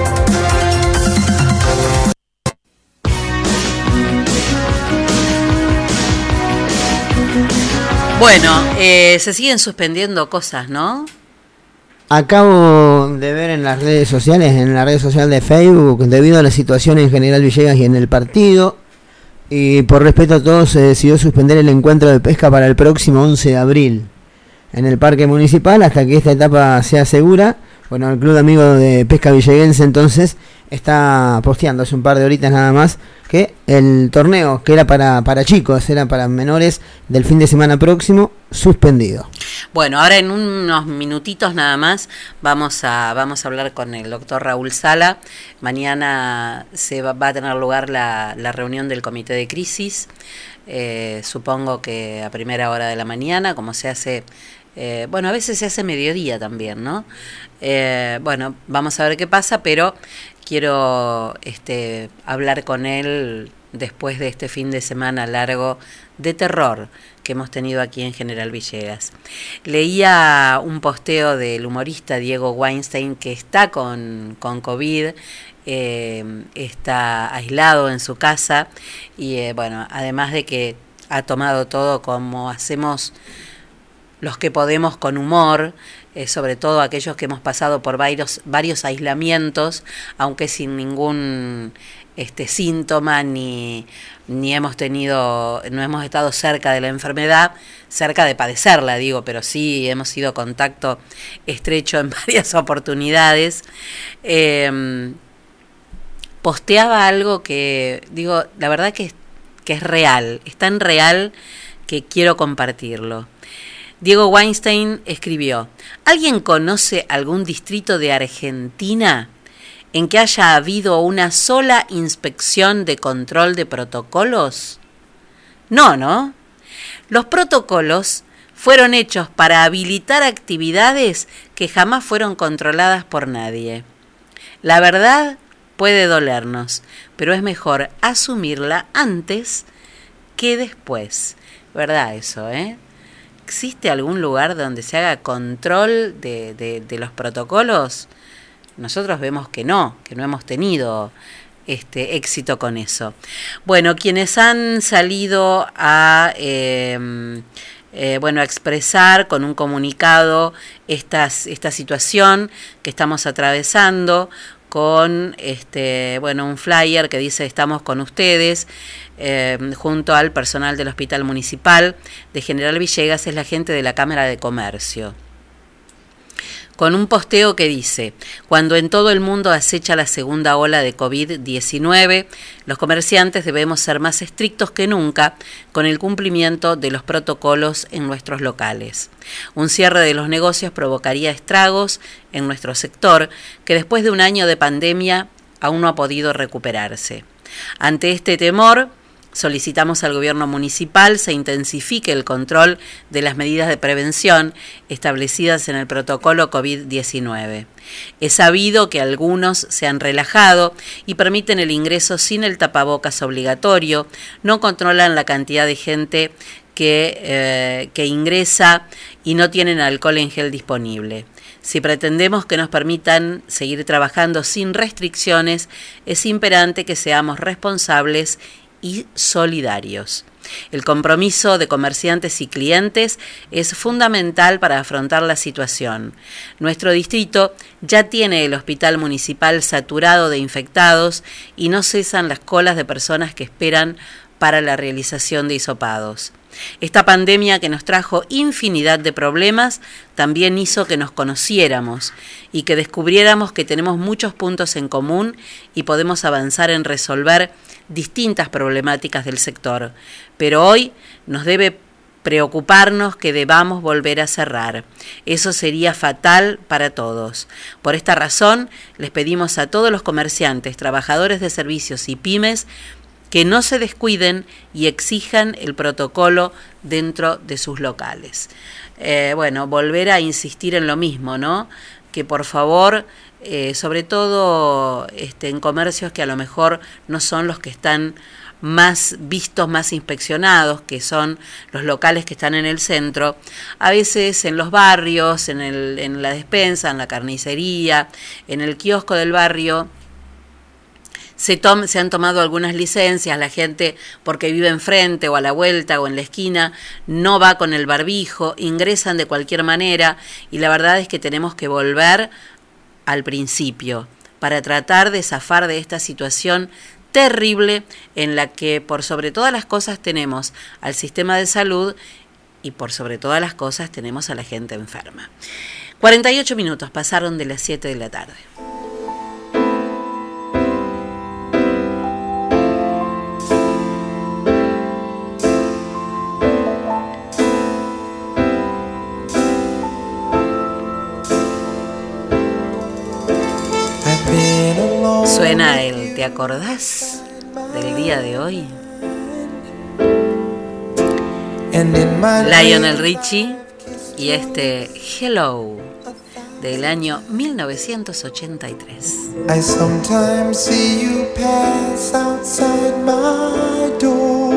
Bueno, eh, se siguen suspendiendo cosas, ¿no? Acabo de ver en las redes sociales, en la red social de Facebook, debido a la situación en General Villegas y en el partido, y por respeto a todos, se decidió suspender el encuentro de pesca para el próximo 11 de abril en el Parque Municipal hasta que esta etapa sea segura. Bueno, el Club de Amigos de Pesca Villeguense entonces está posteando hace un par de horitas nada más que el torneo que era para, para chicos, era para menores del fin de semana próximo, suspendido. Bueno, ahora en unos minutitos nada más vamos a vamos a hablar con el doctor Raúl Sala. Mañana se va, a tener lugar la, la reunión del comité de crisis. Eh, supongo que a primera hora de la mañana, como se hace, eh, bueno, a veces se hace mediodía también, ¿no? Eh, bueno, vamos a ver qué pasa, pero quiero este, hablar con él después de este fin de semana largo de terror que hemos tenido aquí en General Villegas. Leía un posteo del humorista Diego Weinstein que está con, con COVID, eh, está aislado en su casa y bueno, además de que ha tomado todo como hacemos los que podemos con humor, eh, sobre todo aquellos que hemos pasado por varios, aislamientos, aunque sin ningún este síntoma ni, ni hemos tenido, no hemos estado cerca de la enfermedad, cerca de padecerla, digo, pero sí hemos sido contacto estrecho en [laughs] varias oportunidades. Eh, posteaba algo que, digo, la verdad que, que es real, es tan real que quiero compartirlo. Diego Weinstein escribió, ¿alguien conoce algún distrito de Argentina en que haya habido una sola inspección de control de protocolos? No, ¿no? Los protocolos fueron hechos para habilitar actividades que jamás fueron controladas por nadie. La verdad puede dolernos, pero es mejor asumirla antes que después. ¿Verdad eso, eh? ¿Existe algún lugar donde se haga control de, de, los protocolos? Nosotros vemos que no, que no hemos tenido este éxito con eso. Bueno, quienes han salido a eh, eh, bueno, expresar con un comunicado estas, esta situación que estamos atravesando con este, bueno, un flyer que dice estamos con ustedes, eh, junto al personal del Hospital Municipal de General Villegas, es la gente de la Cámara de Comercio con un posteo que dice, cuando en todo el mundo acecha la segunda ola de COVID-19, los comerciantes debemos ser más estrictos que nunca con el cumplimiento de los protocolos en nuestros locales. Un cierre de los negocios provocaría estragos en nuestro sector que después de un año de pandemia aún no ha podido recuperarse. Ante este temor, Solicitamos al gobierno municipal se intensifique el control de las medidas de prevención establecidas en el protocolo COVID-19. Es sabido que algunos se han relajado y permiten el ingreso sin el tapabocas obligatorio, no controlan la cantidad de gente que, eh, que ingresa y no tienen alcohol en gel disponible. Si pretendemos que nos permitan seguir trabajando sin restricciones, es imperante que seamos responsables y solidarios. El compromiso de comerciantes y clientes es fundamental para afrontar la situación. Nuestro distrito ya tiene el hospital municipal saturado de infectados y no cesan las colas de personas que esperan para la realización de hisopados. Esta pandemia que nos trajo infinidad de problemas también hizo que nos conociéramos y que descubriéramos que tenemos muchos puntos en común y podemos avanzar en resolver distintas problemáticas del sector, pero hoy nos debe preocuparnos que debamos volver a cerrar. Eso sería fatal para todos. Por esta razón, les pedimos a todos los comerciantes, trabajadores de servicios y pymes que no se descuiden y exijan el protocolo dentro de sus locales. Eh, bueno, volver a insistir en lo mismo, ¿no? Que por favor eh, sobre todo este, en comercios que a lo mejor no son los que están más vistos, más inspeccionados, que son los locales que están en el centro, a veces en los barrios, en, el, en la despensa, en la carnicería, en el kiosco del barrio, se, se, han tomado algunas licencias, la gente porque vive enfrente o a la vuelta o en la esquina no va con el barbijo, ingresan de cualquier manera y la verdad es que tenemos que volver al principio para tratar de zafar de esta situación terrible en la que por sobre todas las cosas tenemos al sistema de salud y por sobre todas las cosas tenemos a la gente enferma. 48 minutos pasaron de las 7 de la tarde. Suena el ¿Te acordás del día de hoy? Lionel Richie y este Hello del año 1983. I sometimes see you pass outside my door.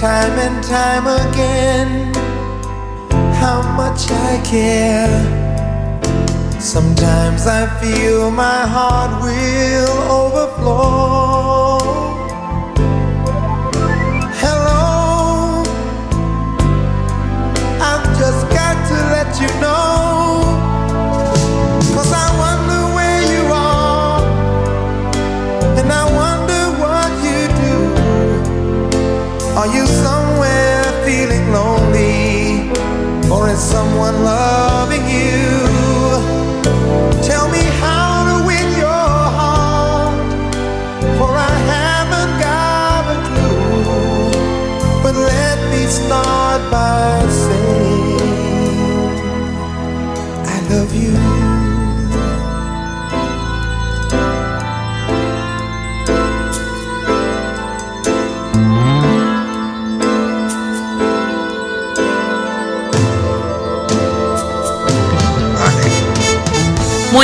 Time and time again how much I care. Sometimes I feel my heart will overflow.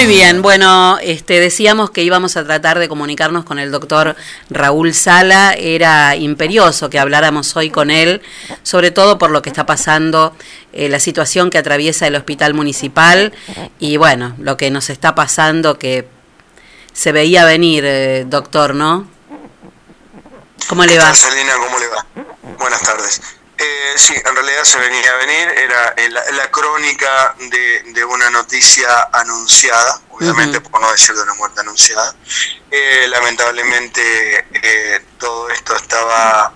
Muy bien, bueno, este, decíamos que íbamos a tratar de comunicarnos con el doctor Raúl Sala. Era imperioso que habláramos hoy con él, sobre todo por lo que está pasando, eh, la situación que atraviesa el hospital municipal y bueno, lo que nos está pasando que se veía venir, eh, doctor, ¿no? ¿Cómo le ¿Qué va? Selena? ¿Cómo le va? Buenas tardes. Eh, sí, en realidad se venía a venir, era eh, la, la crónica de, de una noticia anunciada, obviamente por no decir de una muerte anunciada. Eh, lamentablemente eh, todo esto estaba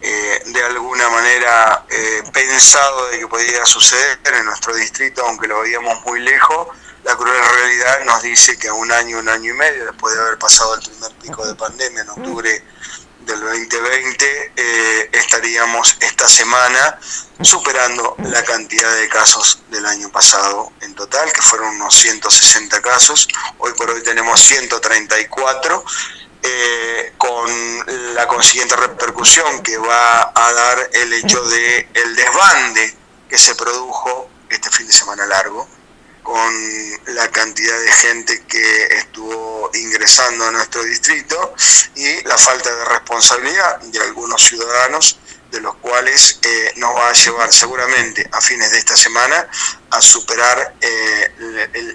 eh, de alguna manera pensado de que podía suceder en nuestro distrito, aunque lo veíamos muy lejos. La cruel realidad nos dice que a un año, un año y medio, después de haber pasado el primer pico de pandemia en octubre del 2020, eh, estaríamos esta semana superando la cantidad de casos del año pasado en total, que fueron unos 160 casos. Hoy por hoy tenemos 134, eh, con la consiguiente repercusión que va a dar el hecho de el desbande que se produjo este fin de semana largo con la cantidad de gente que estuvo ingresando a nuestro distrito y la falta de responsabilidad de algunos ciudadanos de los cuales eh, nos va a llevar seguramente a fines de esta semana a superar eh,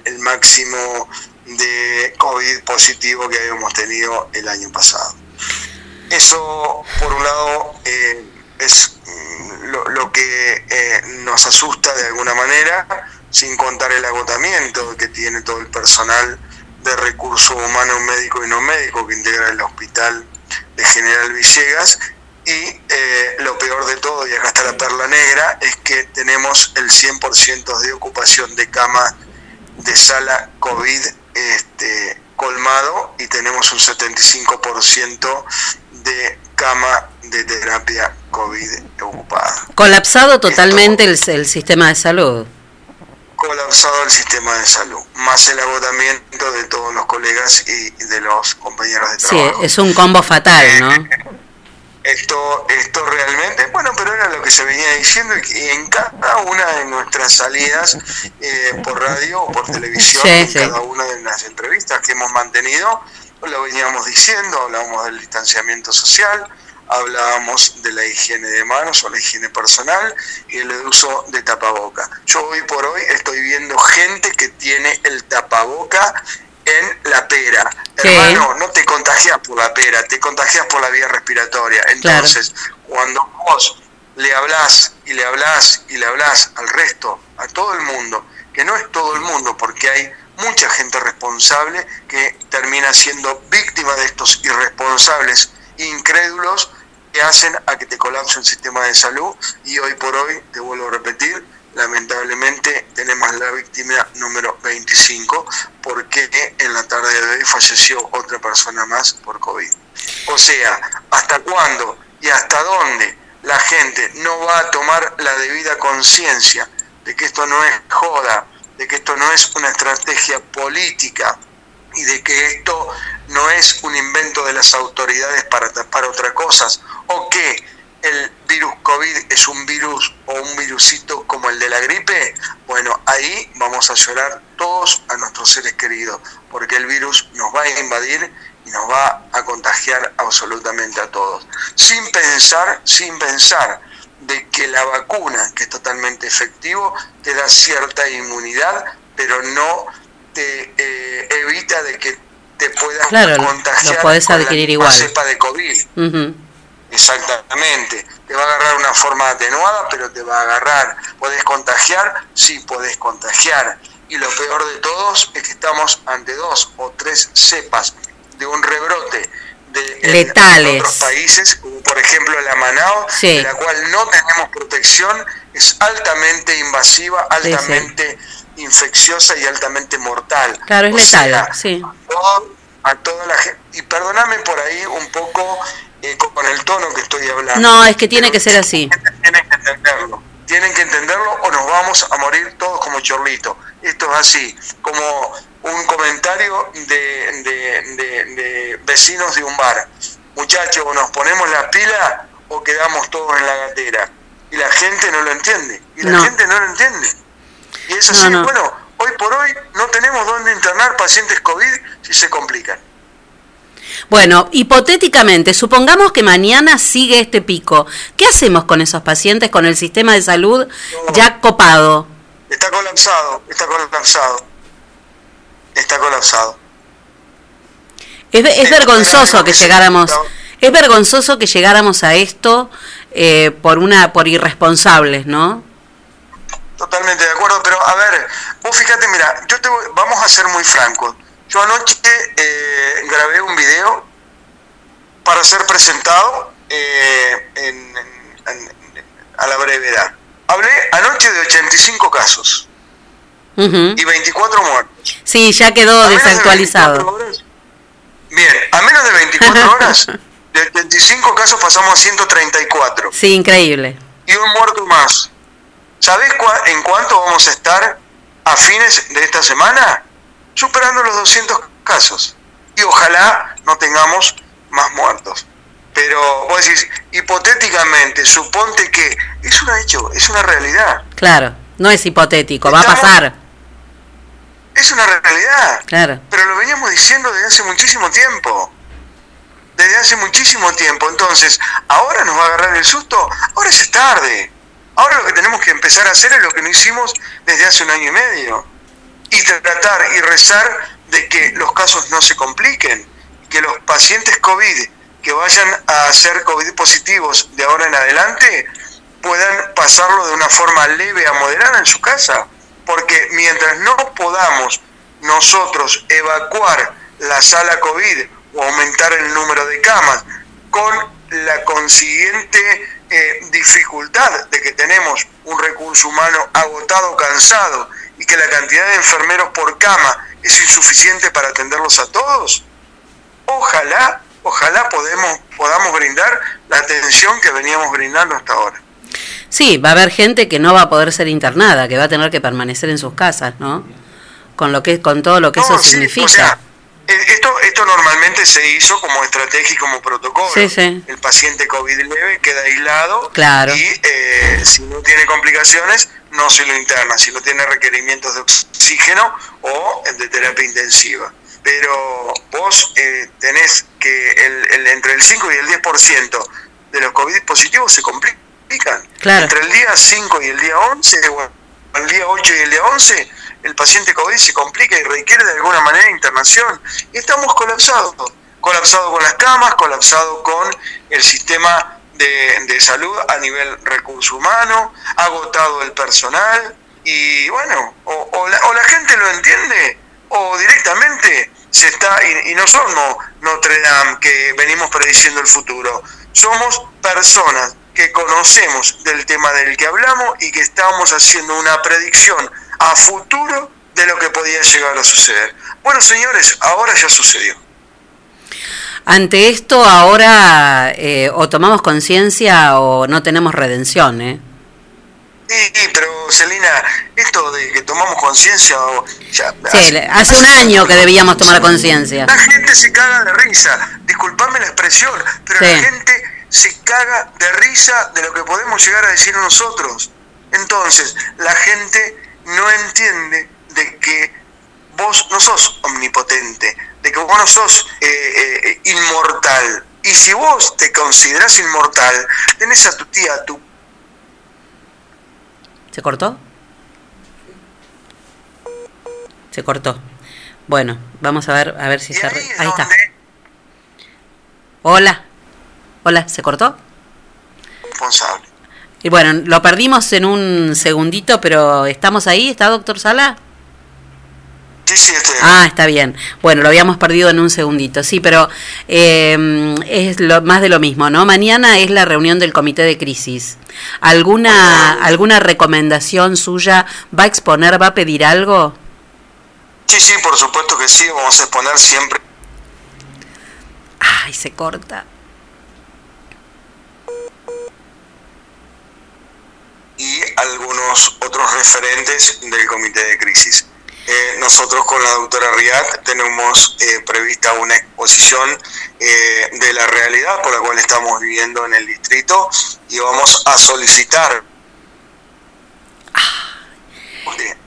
el, máximo de COVID positivo que habíamos tenido el año pasado. Eso, por un lado, eh, es mm, lo, que nos asusta de alguna manera, sin contar el agotamiento que tiene todo el personal de recursos humanos médico y no médico que integra el hospital de General Villegas. Y eh, lo peor de todo, y acá está la perla negra, es que tenemos el 100% de ocupación de cama de sala COVID este, colmado y tenemos un 75% de cama de terapia COVID ocupada. Colapsado totalmente el, el sistema de salud. Colapsado el sistema de salud, más el agotamiento de todos los colegas y de los compañeros de Sí, trabajo. es un combo fatal, ¿no? [laughs] Esto, esto realmente, bueno, pero era lo que se venía diciendo y en cada una de nuestras salidas eh, por radio o por televisión, Sí, en sí. cada una de las entrevistas que hemos mantenido, lo veníamos diciendo, hablábamos del distanciamiento social, hablábamos de la higiene de manos o la higiene personal y el uso de tapaboca. Yo hoy por hoy estoy viendo gente que tiene el tapaboca en la pera. Sí. Hermano, no te contagias por la pera, te contagias por la vía respiratoria. Entonces, cuando vos le hablás y le hablás y le hablás al resto, a todo el mundo, que no es todo el mundo, porque hay mucha gente responsable que termina siendo víctima de estos irresponsables, incrédulos, que hacen a que te colapse el sistema de salud y hoy por hoy, te vuelvo a repetir, lamentablemente tenemos la víctima número 25 porque en la tarde de hoy falleció otra persona más por COVID. O sea, ¿hasta cuándo y hasta dónde la gente no va a tomar la debida conciencia de que esto no es joda, de que esto no es una estrategia política y de que esto no es un invento de las autoridades para tapar otras cosas o que el virus COVID es un virus o un virusito como el de la gripe, bueno, ahí vamos a llorar todos a nuestros seres queridos, porque el virus nos va a invadir y nos va a contagiar absolutamente a todos. Sin pensar, sin pensar de que la vacuna, que es totalmente efectivo, te da cierta inmunidad, pero no te eh, evita de que te puedas Claro, contagiar lo podés con la adquirir misma igual. cepa de COVID. Exactamente. Te va a agarrar una forma atenuada, pero te va a agarrar. ¿Podés contagiar? Sí, podés contagiar. Y lo peor de todos es que estamos ante dos o tres cepas de un rebrote de en- Letales. en otros países, como por ejemplo la Manao, Sí. de la cual no tenemos protección, es altamente invasiva, Sí, sí. Infecciosa y altamente mortal. Claro, es O letal, sea, sí. todo- a toda la gente. Y perdóname por ahí un poco eh, con el tono que estoy hablando. No, es que tiene que ser así. Tienen que entenderlo. Tienen que entenderlo o nos vamos a morir todos como chorlitos. esto es así, como un comentario de, de- de- de vecinos de un bar. Muchachos, o nos ponemos la pila o quedamos todos en la gatera. Y la gente no lo entiende. Y la No. gente no lo entiende. Y es así, no. bueno, hoy por hoy no tenemos dónde internar pacientes COVID si se complican. Bueno, hipotéticamente, supongamos que mañana sigue este pico. ¿Qué hacemos con esos pacientes, con el sistema de salud ya copado? Está colapsado, está colapsado. Está colapsado. Es, es vergonzoso que llegáramos, es vergonzoso que llegáramos a esto eh, por una, por irresponsables, ¿no? Totalmente de acuerdo, pero a ver, vos fíjate, mira, yo te voy- vamos a ser muy francos. Yo anoche eh, grabé un video para ser presentado eh, en- en- en- a la brevedad. Hablé anoche de 85 casos Ujú. y 24 muertos. Sí, ya quedó desactualizado. Bien, a menos de 24 [laughs] horas, de 85 casos pasamos a 134 Sí, increíble. y un muerto más. ¿Sabés cua- en cuánto vamos a estar a fines de esta semana? Superando los 200 casos. Y ojalá no tengamos más muertos. Pero vos decís, hipotéticamente, suponte que es un hecho, es una realidad. Claro, no es hipotético, va a pasar. Es una realidad. Claro. Pero lo veníamos diciendo desde hace muchísimo tiempo. Desde hace muchísimo tiempo. Entonces, ahora nos va a agarrar el susto. Ahora es tarde. Ahora lo que tenemos que empezar a hacer es lo que no hicimos desde hace un año y medio. Y tratar y rezar de que los casos no se compliquen. Que los pacientes COVID que vayan a ser COVID positivos de ahora en adelante puedan pasarlo de una forma leve a moderada en su casa. Porque mientras no podamos nosotros evacuar la sala COVID o aumentar el número de camas con la consiguiente eh, dificultad de que tenemos un recurso humano agotado, cansado y que la cantidad de enfermeros por cama es insuficiente para atenderlos a todos, ojalá, ojalá podemos, podamos brindar la atención que veníamos brindando hasta ahora. Sí, va a haber gente que no va a poder ser internada, que va a tener que permanecer en sus casas, ¿no? Con lo que con todo lo que eso sí, significa. o sea, esto, esto normalmente se hizo como estrategia y como protocolo. Sí, sí. El paciente COVID leve queda aislado Claro. y eh, si no tiene complicaciones no se lo interna, si no tiene requerimientos de oxígeno o de terapia intensiva. Pero vos eh, tenés que el, el- entre el 5 y el 10% de los COVID positivos se complican. Claro. Entre el día 5 y el día 11 o el día 8 y el día 11 el paciente COVID se complica y requiere de alguna manera internación. Y estamos colapsados, colapsados con las camas, colapsados con el sistema de, salud a nivel recurso humano, agotado el personal, y bueno, o, o la, o la gente lo entiende, o directamente se está, y, y no somos Notre Dame que venimos prediciendo el futuro, somos personas que conocemos del tema del que hablamos y que estamos haciendo una predicción a futuro de lo que podía llegar a suceder. Bueno, señores, ahora ya sucedió. Ante esto ahora eh, o tomamos conciencia o no tenemos redención, ¿eh? Y, pero Celina, esto de que tomamos conciencia, o ya, Sí, hace un año que debíamos tomar conciencia. La gente se caga de risa, disculpame la expresión, pero Sí. la gente se caga de risa de lo que podemos llegar a decir nosotros. Entonces, la gente no entiende de que vos no sos omnipotente, de que vos no sos eh, eh, inmortal. Y si vos te considerás inmortal, tenés a tu tía, a tu ¿Se cortó? Se cortó. Bueno, vamos a ver a ver si se re- ahí está. Hola. Hola, ¿se cortó? responsable. Y bueno, lo perdimos en un segundito, pero ¿estamos ahí? ¿Está doctor Sala? Sí, sí, estoy Ah, está bien. Bueno, lo habíamos perdido en un segundito, sí, pero eh, es lo, más de lo mismo, ¿no? Mañana es la reunión del comité de crisis. ¿Alguna, ¿Alguna recomendación suya? ¿Va a exponer, va a pedir algo? Sí, sí, por supuesto que sí, vamos a exponer siempre Ay, se corta. Y algunos otros referentes del comité de crisis. eh, nosotros con la doctora Riad tenemos eh, prevista una exposición eh, de la realidad por la cual estamos viviendo en el distrito y vamos a solicitar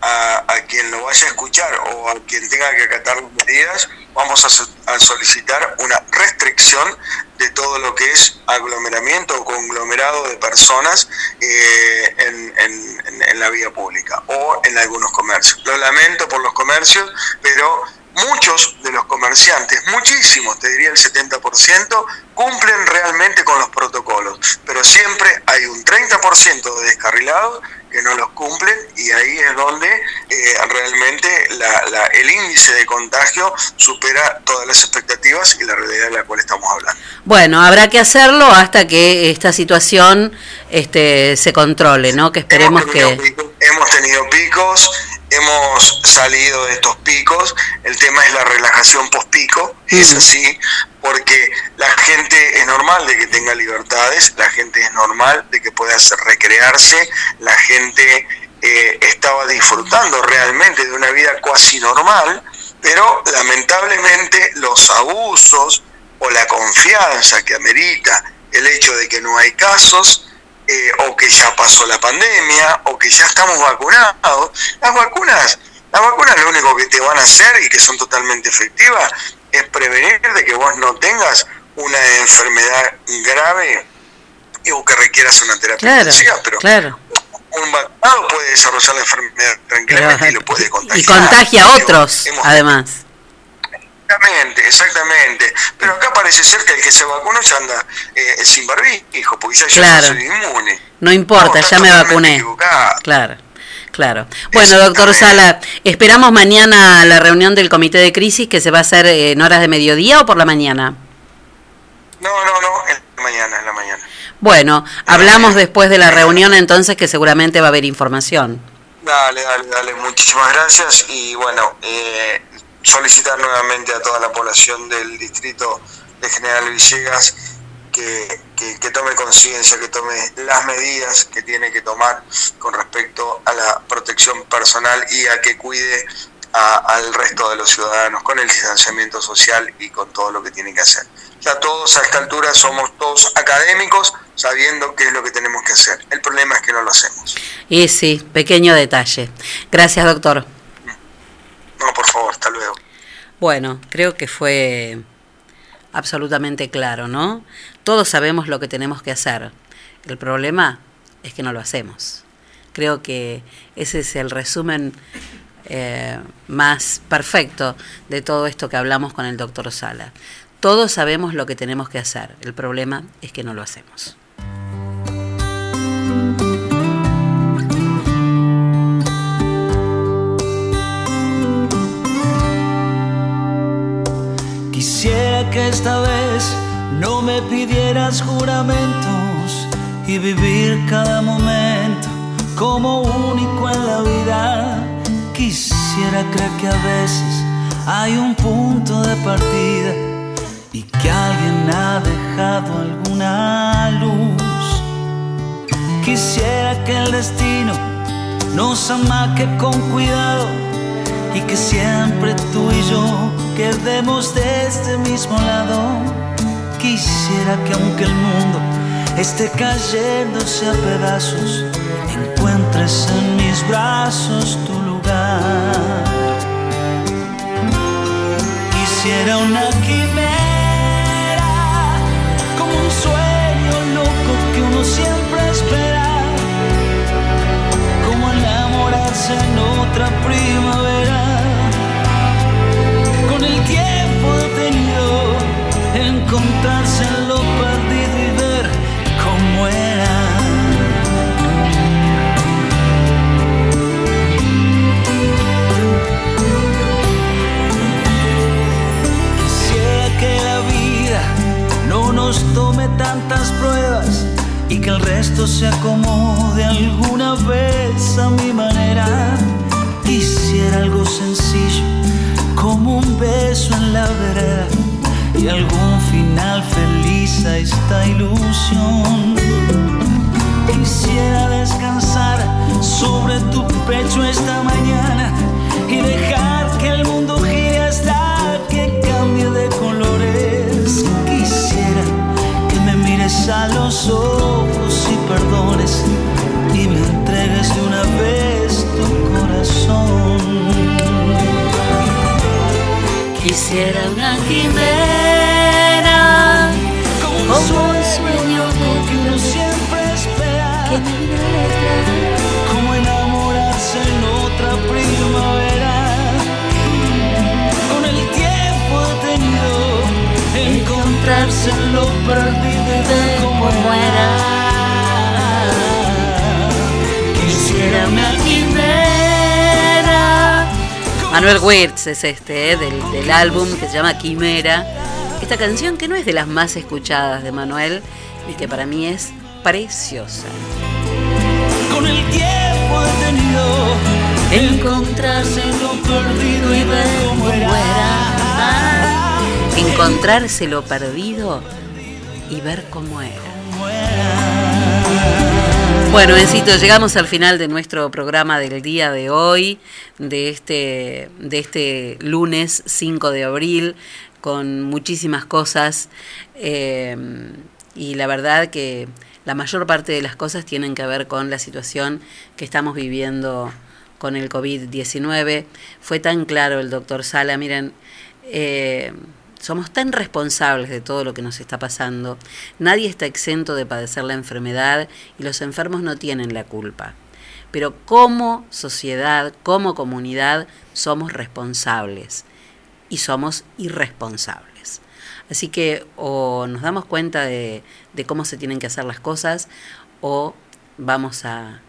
a, a quien lo vaya a escuchar o a quien tenga que acatar las medidas, vamos a, a solicitar una restricción de todo lo que es aglomeramiento o conglomerado de personas eh, en- en- en la vía pública o en algunos comercios. Lo lamento por los comercios, pero muchos de los comerciantes, muchísimos, te diría el 70%, cumplen realmente con los protocolos, pero siempre hay un 30% de descarrilados que no los cumplen y ahí es donde eh, realmente la- la- el índice de contagio supera todas las expectativas y la realidad de la cual estamos hablando. Bueno, habrá que hacerlo hasta que esta situación este, se controle, ¿no? Que esperemos que... Hemos tenido picos, hemos salido de estos picos, el tema es la relajación post-pico, es así, porque la gente es normal de que tenga libertades, la gente es normal de que pueda recrearse, la gente eh, estaba disfrutando realmente de una vida cuasi normal, pero lamentablemente los abusos o la confianza que amerita el hecho de que no hay casos, eh, o que ya pasó la pandemia, o que ya estamos vacunados. Las vacunas, las vacunas lo único que te van a hacer y que son totalmente efectivas es prevenir de que vos no tengas una enfermedad grave o que requieras una terapia Claro, intensiva, pero claro. un vacunado puede desarrollar la enfermedad tranquilamente y lo puede contagiar. Y contagia a otros, Hemos- además. Exactamente, exactamente. Pero acá parece ser que el que se vacunó ya anda eh, sin barbijo, porque ya, ya Claro. soy inmune. No importa, ya me vacuné. Claro, claro. Bueno, doctor Sala, esperamos mañana la reunión del comité de crisis que se va a hacer eh, en horas de mediodía o por la mañana. No, no, no, en la mañana, en la mañana. Bueno, hablamos después de la reunión entonces que seguramente va a haber información. Dale, dale, dale, muchísimas gracias y bueno, eh, solicitar nuevamente a toda la población del distrito de General Villegas que, que- tome conciencia, que tome las medidas que tiene que tomar con respecto a la protección personal y a que cuide a- al resto de los ciudadanos con el distanciamiento social y con todo lo que tiene que hacer. Ya todos a esta altura somos todos académicos sabiendo qué es lo que tenemos que hacer. El problema es que no lo hacemos. Y sí, pequeño detalle. Gracias, doctor. No, por favor, hasta luego. Bueno, creo que fue absolutamente claro, ¿no? Todos sabemos lo que tenemos que hacer. El problema es que no lo hacemos. Creo que ese es el resumen eh, más perfecto de todo esto que hablamos con el doctor Sala. Todos sabemos lo que tenemos que hacer. El problema es que no lo hacemos. Quisiera que esta vez no me pidieras juramentos y vivir cada momento como único en la vida. Quisiera creer que a veces hay un punto de partida y que alguien ha dejado alguna luz. Quisiera que el destino nos amaque con cuidado y que siempre tú y yo quedemos de este mismo lado. Quisiera que aunque el mundo esté cayéndose a pedazos, encuentres en mis brazos tu lugar. Quisiera una quimera, como un sueño loco que uno siempre espera, como enamorarse en otra primavera, encontrarse en lo perdido y ver cómo era. Quisiera que la vida no nos tome tantas pruebas y que el resto se acomode alguna vez a mi manera. Quisiera algo sencillo, como un beso en la vereda algún final feliz a esta ilusión. Quisiera descansar sobre tu pecho esta mañana y dejar que el mundo gire hasta que cambie de colores. Quisiera que me mires a los ojos y perdones y me entregues de una vez tu corazón. Quisiera una quimera Como enamorarse en otra primavera. Con el tiempo detenido, encontrarse en lo perdido cómo era. Quisiera una quimera. Manuel Wirtz es este, ¿eh? del, del álbum que se llama Quimera. Esta canción que no es de las más escuchadas de Manuel y que para mí es preciosa. Tiempo detenido, Encontrarse en lo perdido y ver cómo era. Encontrarse lo perdido y ver cómo era. Bueno, Encito, llegamos al final de nuestro programa del día de hoy, de este, de este lunes 5 de abril, con muchísimas cosas. eh, y la verdad que la mayor parte de las cosas tienen que ver con la situación que estamos viviendo con el COVID-19. Fue tan claro el doctor Sala, miren, eh, somos tan responsables de todo lo que nos está pasando. Nadie está exento de padecer la enfermedad y los enfermos no tienen la culpa. Pero como sociedad, como comunidad, somos responsables y somos irresponsables. Así que o nos damos cuenta de, de cómo se tienen que hacer las cosas o vamos a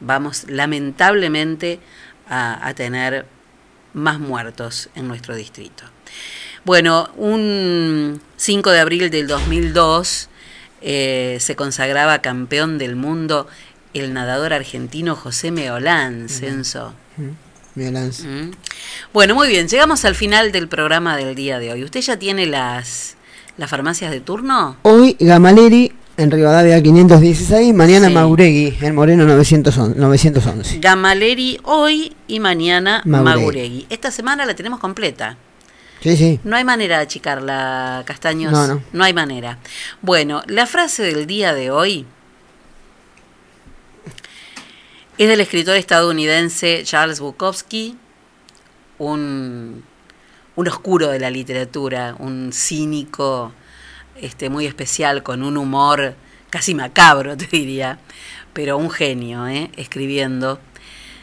vamos lamentablemente a, a tener más muertos en nuestro distrito. Bueno, un 5 de abril del 2002 eh, se consagraba campeón del mundo el nadador argentino José Meolán, Censo. Violans. Mm. Bueno, muy bien, llegamos al final del programa del día de hoy. ¿Usted ya tiene las, las farmacias de turno? Hoy Gamaleri en Rivadavia 516, mañana Sí. Mauregui en Moreno 911. 911. Gamaleri hoy y mañana. Maguregui. Esta semana la tenemos completa. Sí, sí. No hay manera de achicarla, Castaños. No, no. hay manera. Bueno, la frase del día de hoy es del escritor estadounidense Charles Bukowski, un, un oscuro de la literatura, un cínico este, muy especial, con un humor casi macabro, [laughs] te diría, pero un genio, ¿eh? escribiendo.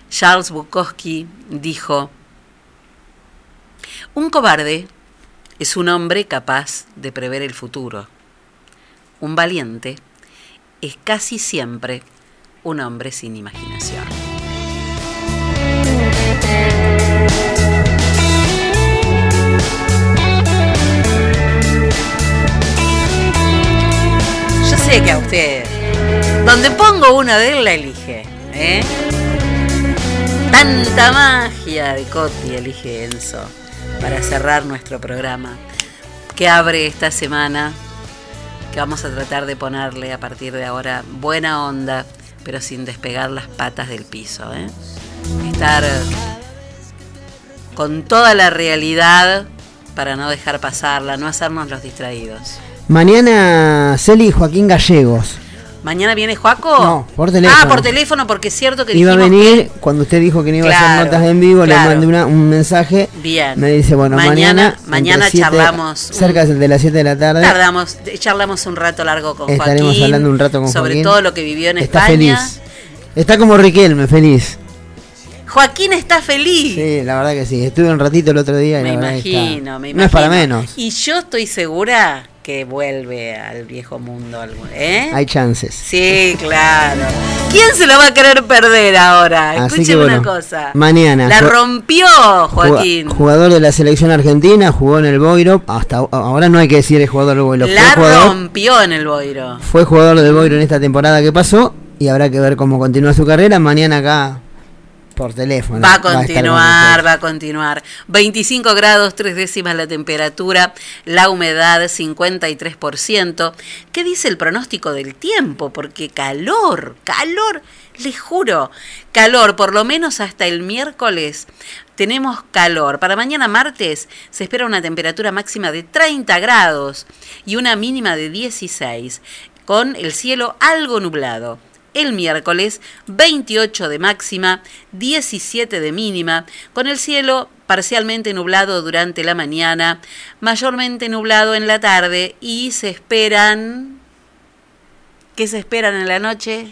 Charles Bukowski dijo, un cobarde es un hombre capaz de prever el futuro. Un valiente es casi siempre un hombre sin imaginación. Yo sé que a usted, donde pongo una de él, la elige. ¿eh? Tanta magia de Coti elige Enzo para cerrar nuestro programa que abre esta semana, que vamos a tratar de ponerle a partir de ahora buena onda, pero sin despegar las patas del piso. ¿eh? Estar con toda la realidad para no dejar pasarla, no hacernos los distraídos. Mañana Celi y Joaquín Gallegos. ¿Mañana viene Joaco? No, por teléfono. Ah, por teléfono, porque es cierto que Iba a venir, cuando usted dijo que no iba a hacer notas en vivo, claro. le mandé una- un mensaje. Bien. Me dice, bueno, Mañana- mañana. mañana entre siete- charlamos Cerca de las 7 de la tarde. Tardamos, charlamos un rato largo con Estaremos Joaquín. hablando un rato con sobre Joaquín. todo lo que vivió en Está España. feliz. Está como Riquelme, feliz. Joaquín está feliz. Sí, la verdad que sí. Estuve un ratito el otro día y me la que imagino, está- me imagino. No es para menos. Y yo estoy segura que vuelve al viejo mundo. ¿eh? Hay chances. Sí, claro. ¿Quién se lo va a querer perder ahora? Así que Escúcheme bueno, una cosa. mañana. La rompió Joaquín. Juga- Jugador de la selección argentina, jugó en el Boiro. Hasta ahora no hay que decir el jugador del Boiro. La jugador, rompió en el Boiro. fue jugador del Boiro en esta temporada que pasó. Y habrá que ver cómo continúa su carrera. Mañana acá por teléfono. Va a continuar, va a continuar. 25 grados, tres décimas la temperatura, la humedad 53%. ¿Qué dice el pronóstico del tiempo? Porque calor, calor, les juro, calor, por lo menos hasta el miércoles tenemos calor. Para mañana martes se espera una temperatura máxima de 30 grados y una mínima de 16, con el cielo algo nublado. El miércoles 28 de máxima, 17 de mínima, con el cielo parcialmente nublado durante la mañana, mayormente nublado en la tarde y se esperan... ¿Qué se esperan en la noche?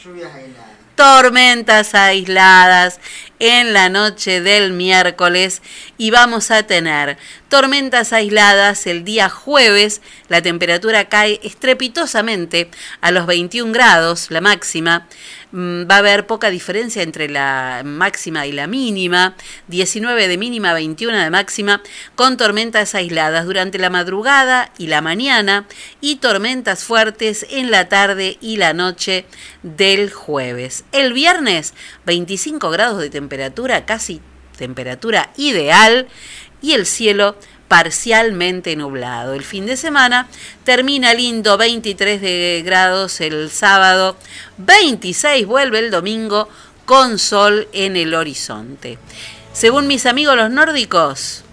tormentas aisladas en la noche del miércoles y vamos a tener tormentas aisladas el día jueves. La temperatura cae estrepitosamente a los 21 grados, la máxima. Mm, Va a haber poca diferencia entre la máxima y la mínima. 19 de mínima, 21 de máxima, con tormentas aisladas durante la madrugada y la mañana y tormentas fuertes en la tarde y la noche del jueves. El viernes, 25 grados de temperatura, casi temperatura ideal y el cielo parcialmente nublado. El fin de semana termina lindo, 23 de grados el sábado, 26 vuelve el domingo con sol en el horizonte. Según mis amigos los nórdicos,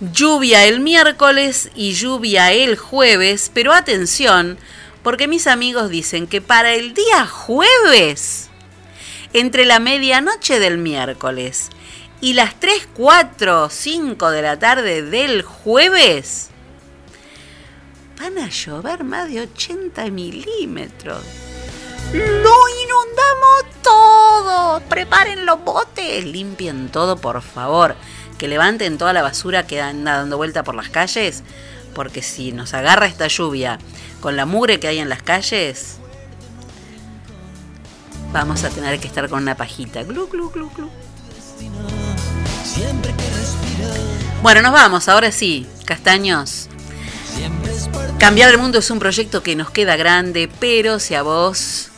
lluvia el miércoles y lluvia el jueves, pero atención, porque mis amigos dicen que para el día jueves, entre la medianoche del miércoles y las 3, 4, 5 de la tarde del jueves, van a llover más de 80 milímetros. ¡Lo inundamos todo! Preparen los botes, limpien todo, por favor. Que levanten toda la basura que anda dando vuelta por las calles, porque si nos agarra esta lluvia con la mugre que hay en las calles, vamos a tener que estar con una pajita. Glu, glu, glu, glu. Bueno, nos vamos, ahora sí, castaños. Cambiar el mundo es un proyecto que nos queda grande, pero si a vos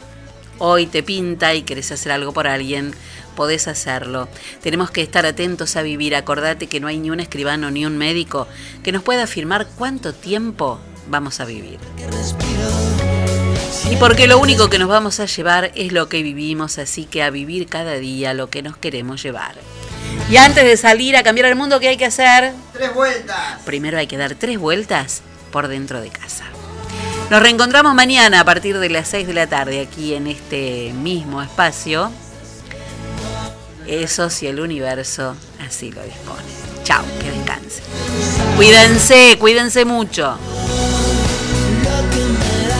hoy te pinta y querés hacer algo por alguien, podés hacerlo. Tenemos que estar atentos a vivir. Acordate que no hay ni un escribano ni un médico que nos pueda afirmar cuánto tiempo vamos a vivir. Y porque lo único que nos vamos a llevar es lo que vivimos, así que a vivir cada día lo que nos queremos llevar. Y antes de salir a cambiar el mundo, ¿qué hay que hacer? Tres vueltas. Primero hay que dar tres vueltas por dentro de casa. Nos reencontramos mañana a partir de las 6 de la tarde aquí en este mismo espacio. Eso si el universo así lo dispone. Chao, que descansen. Cuídense, cuídense mucho.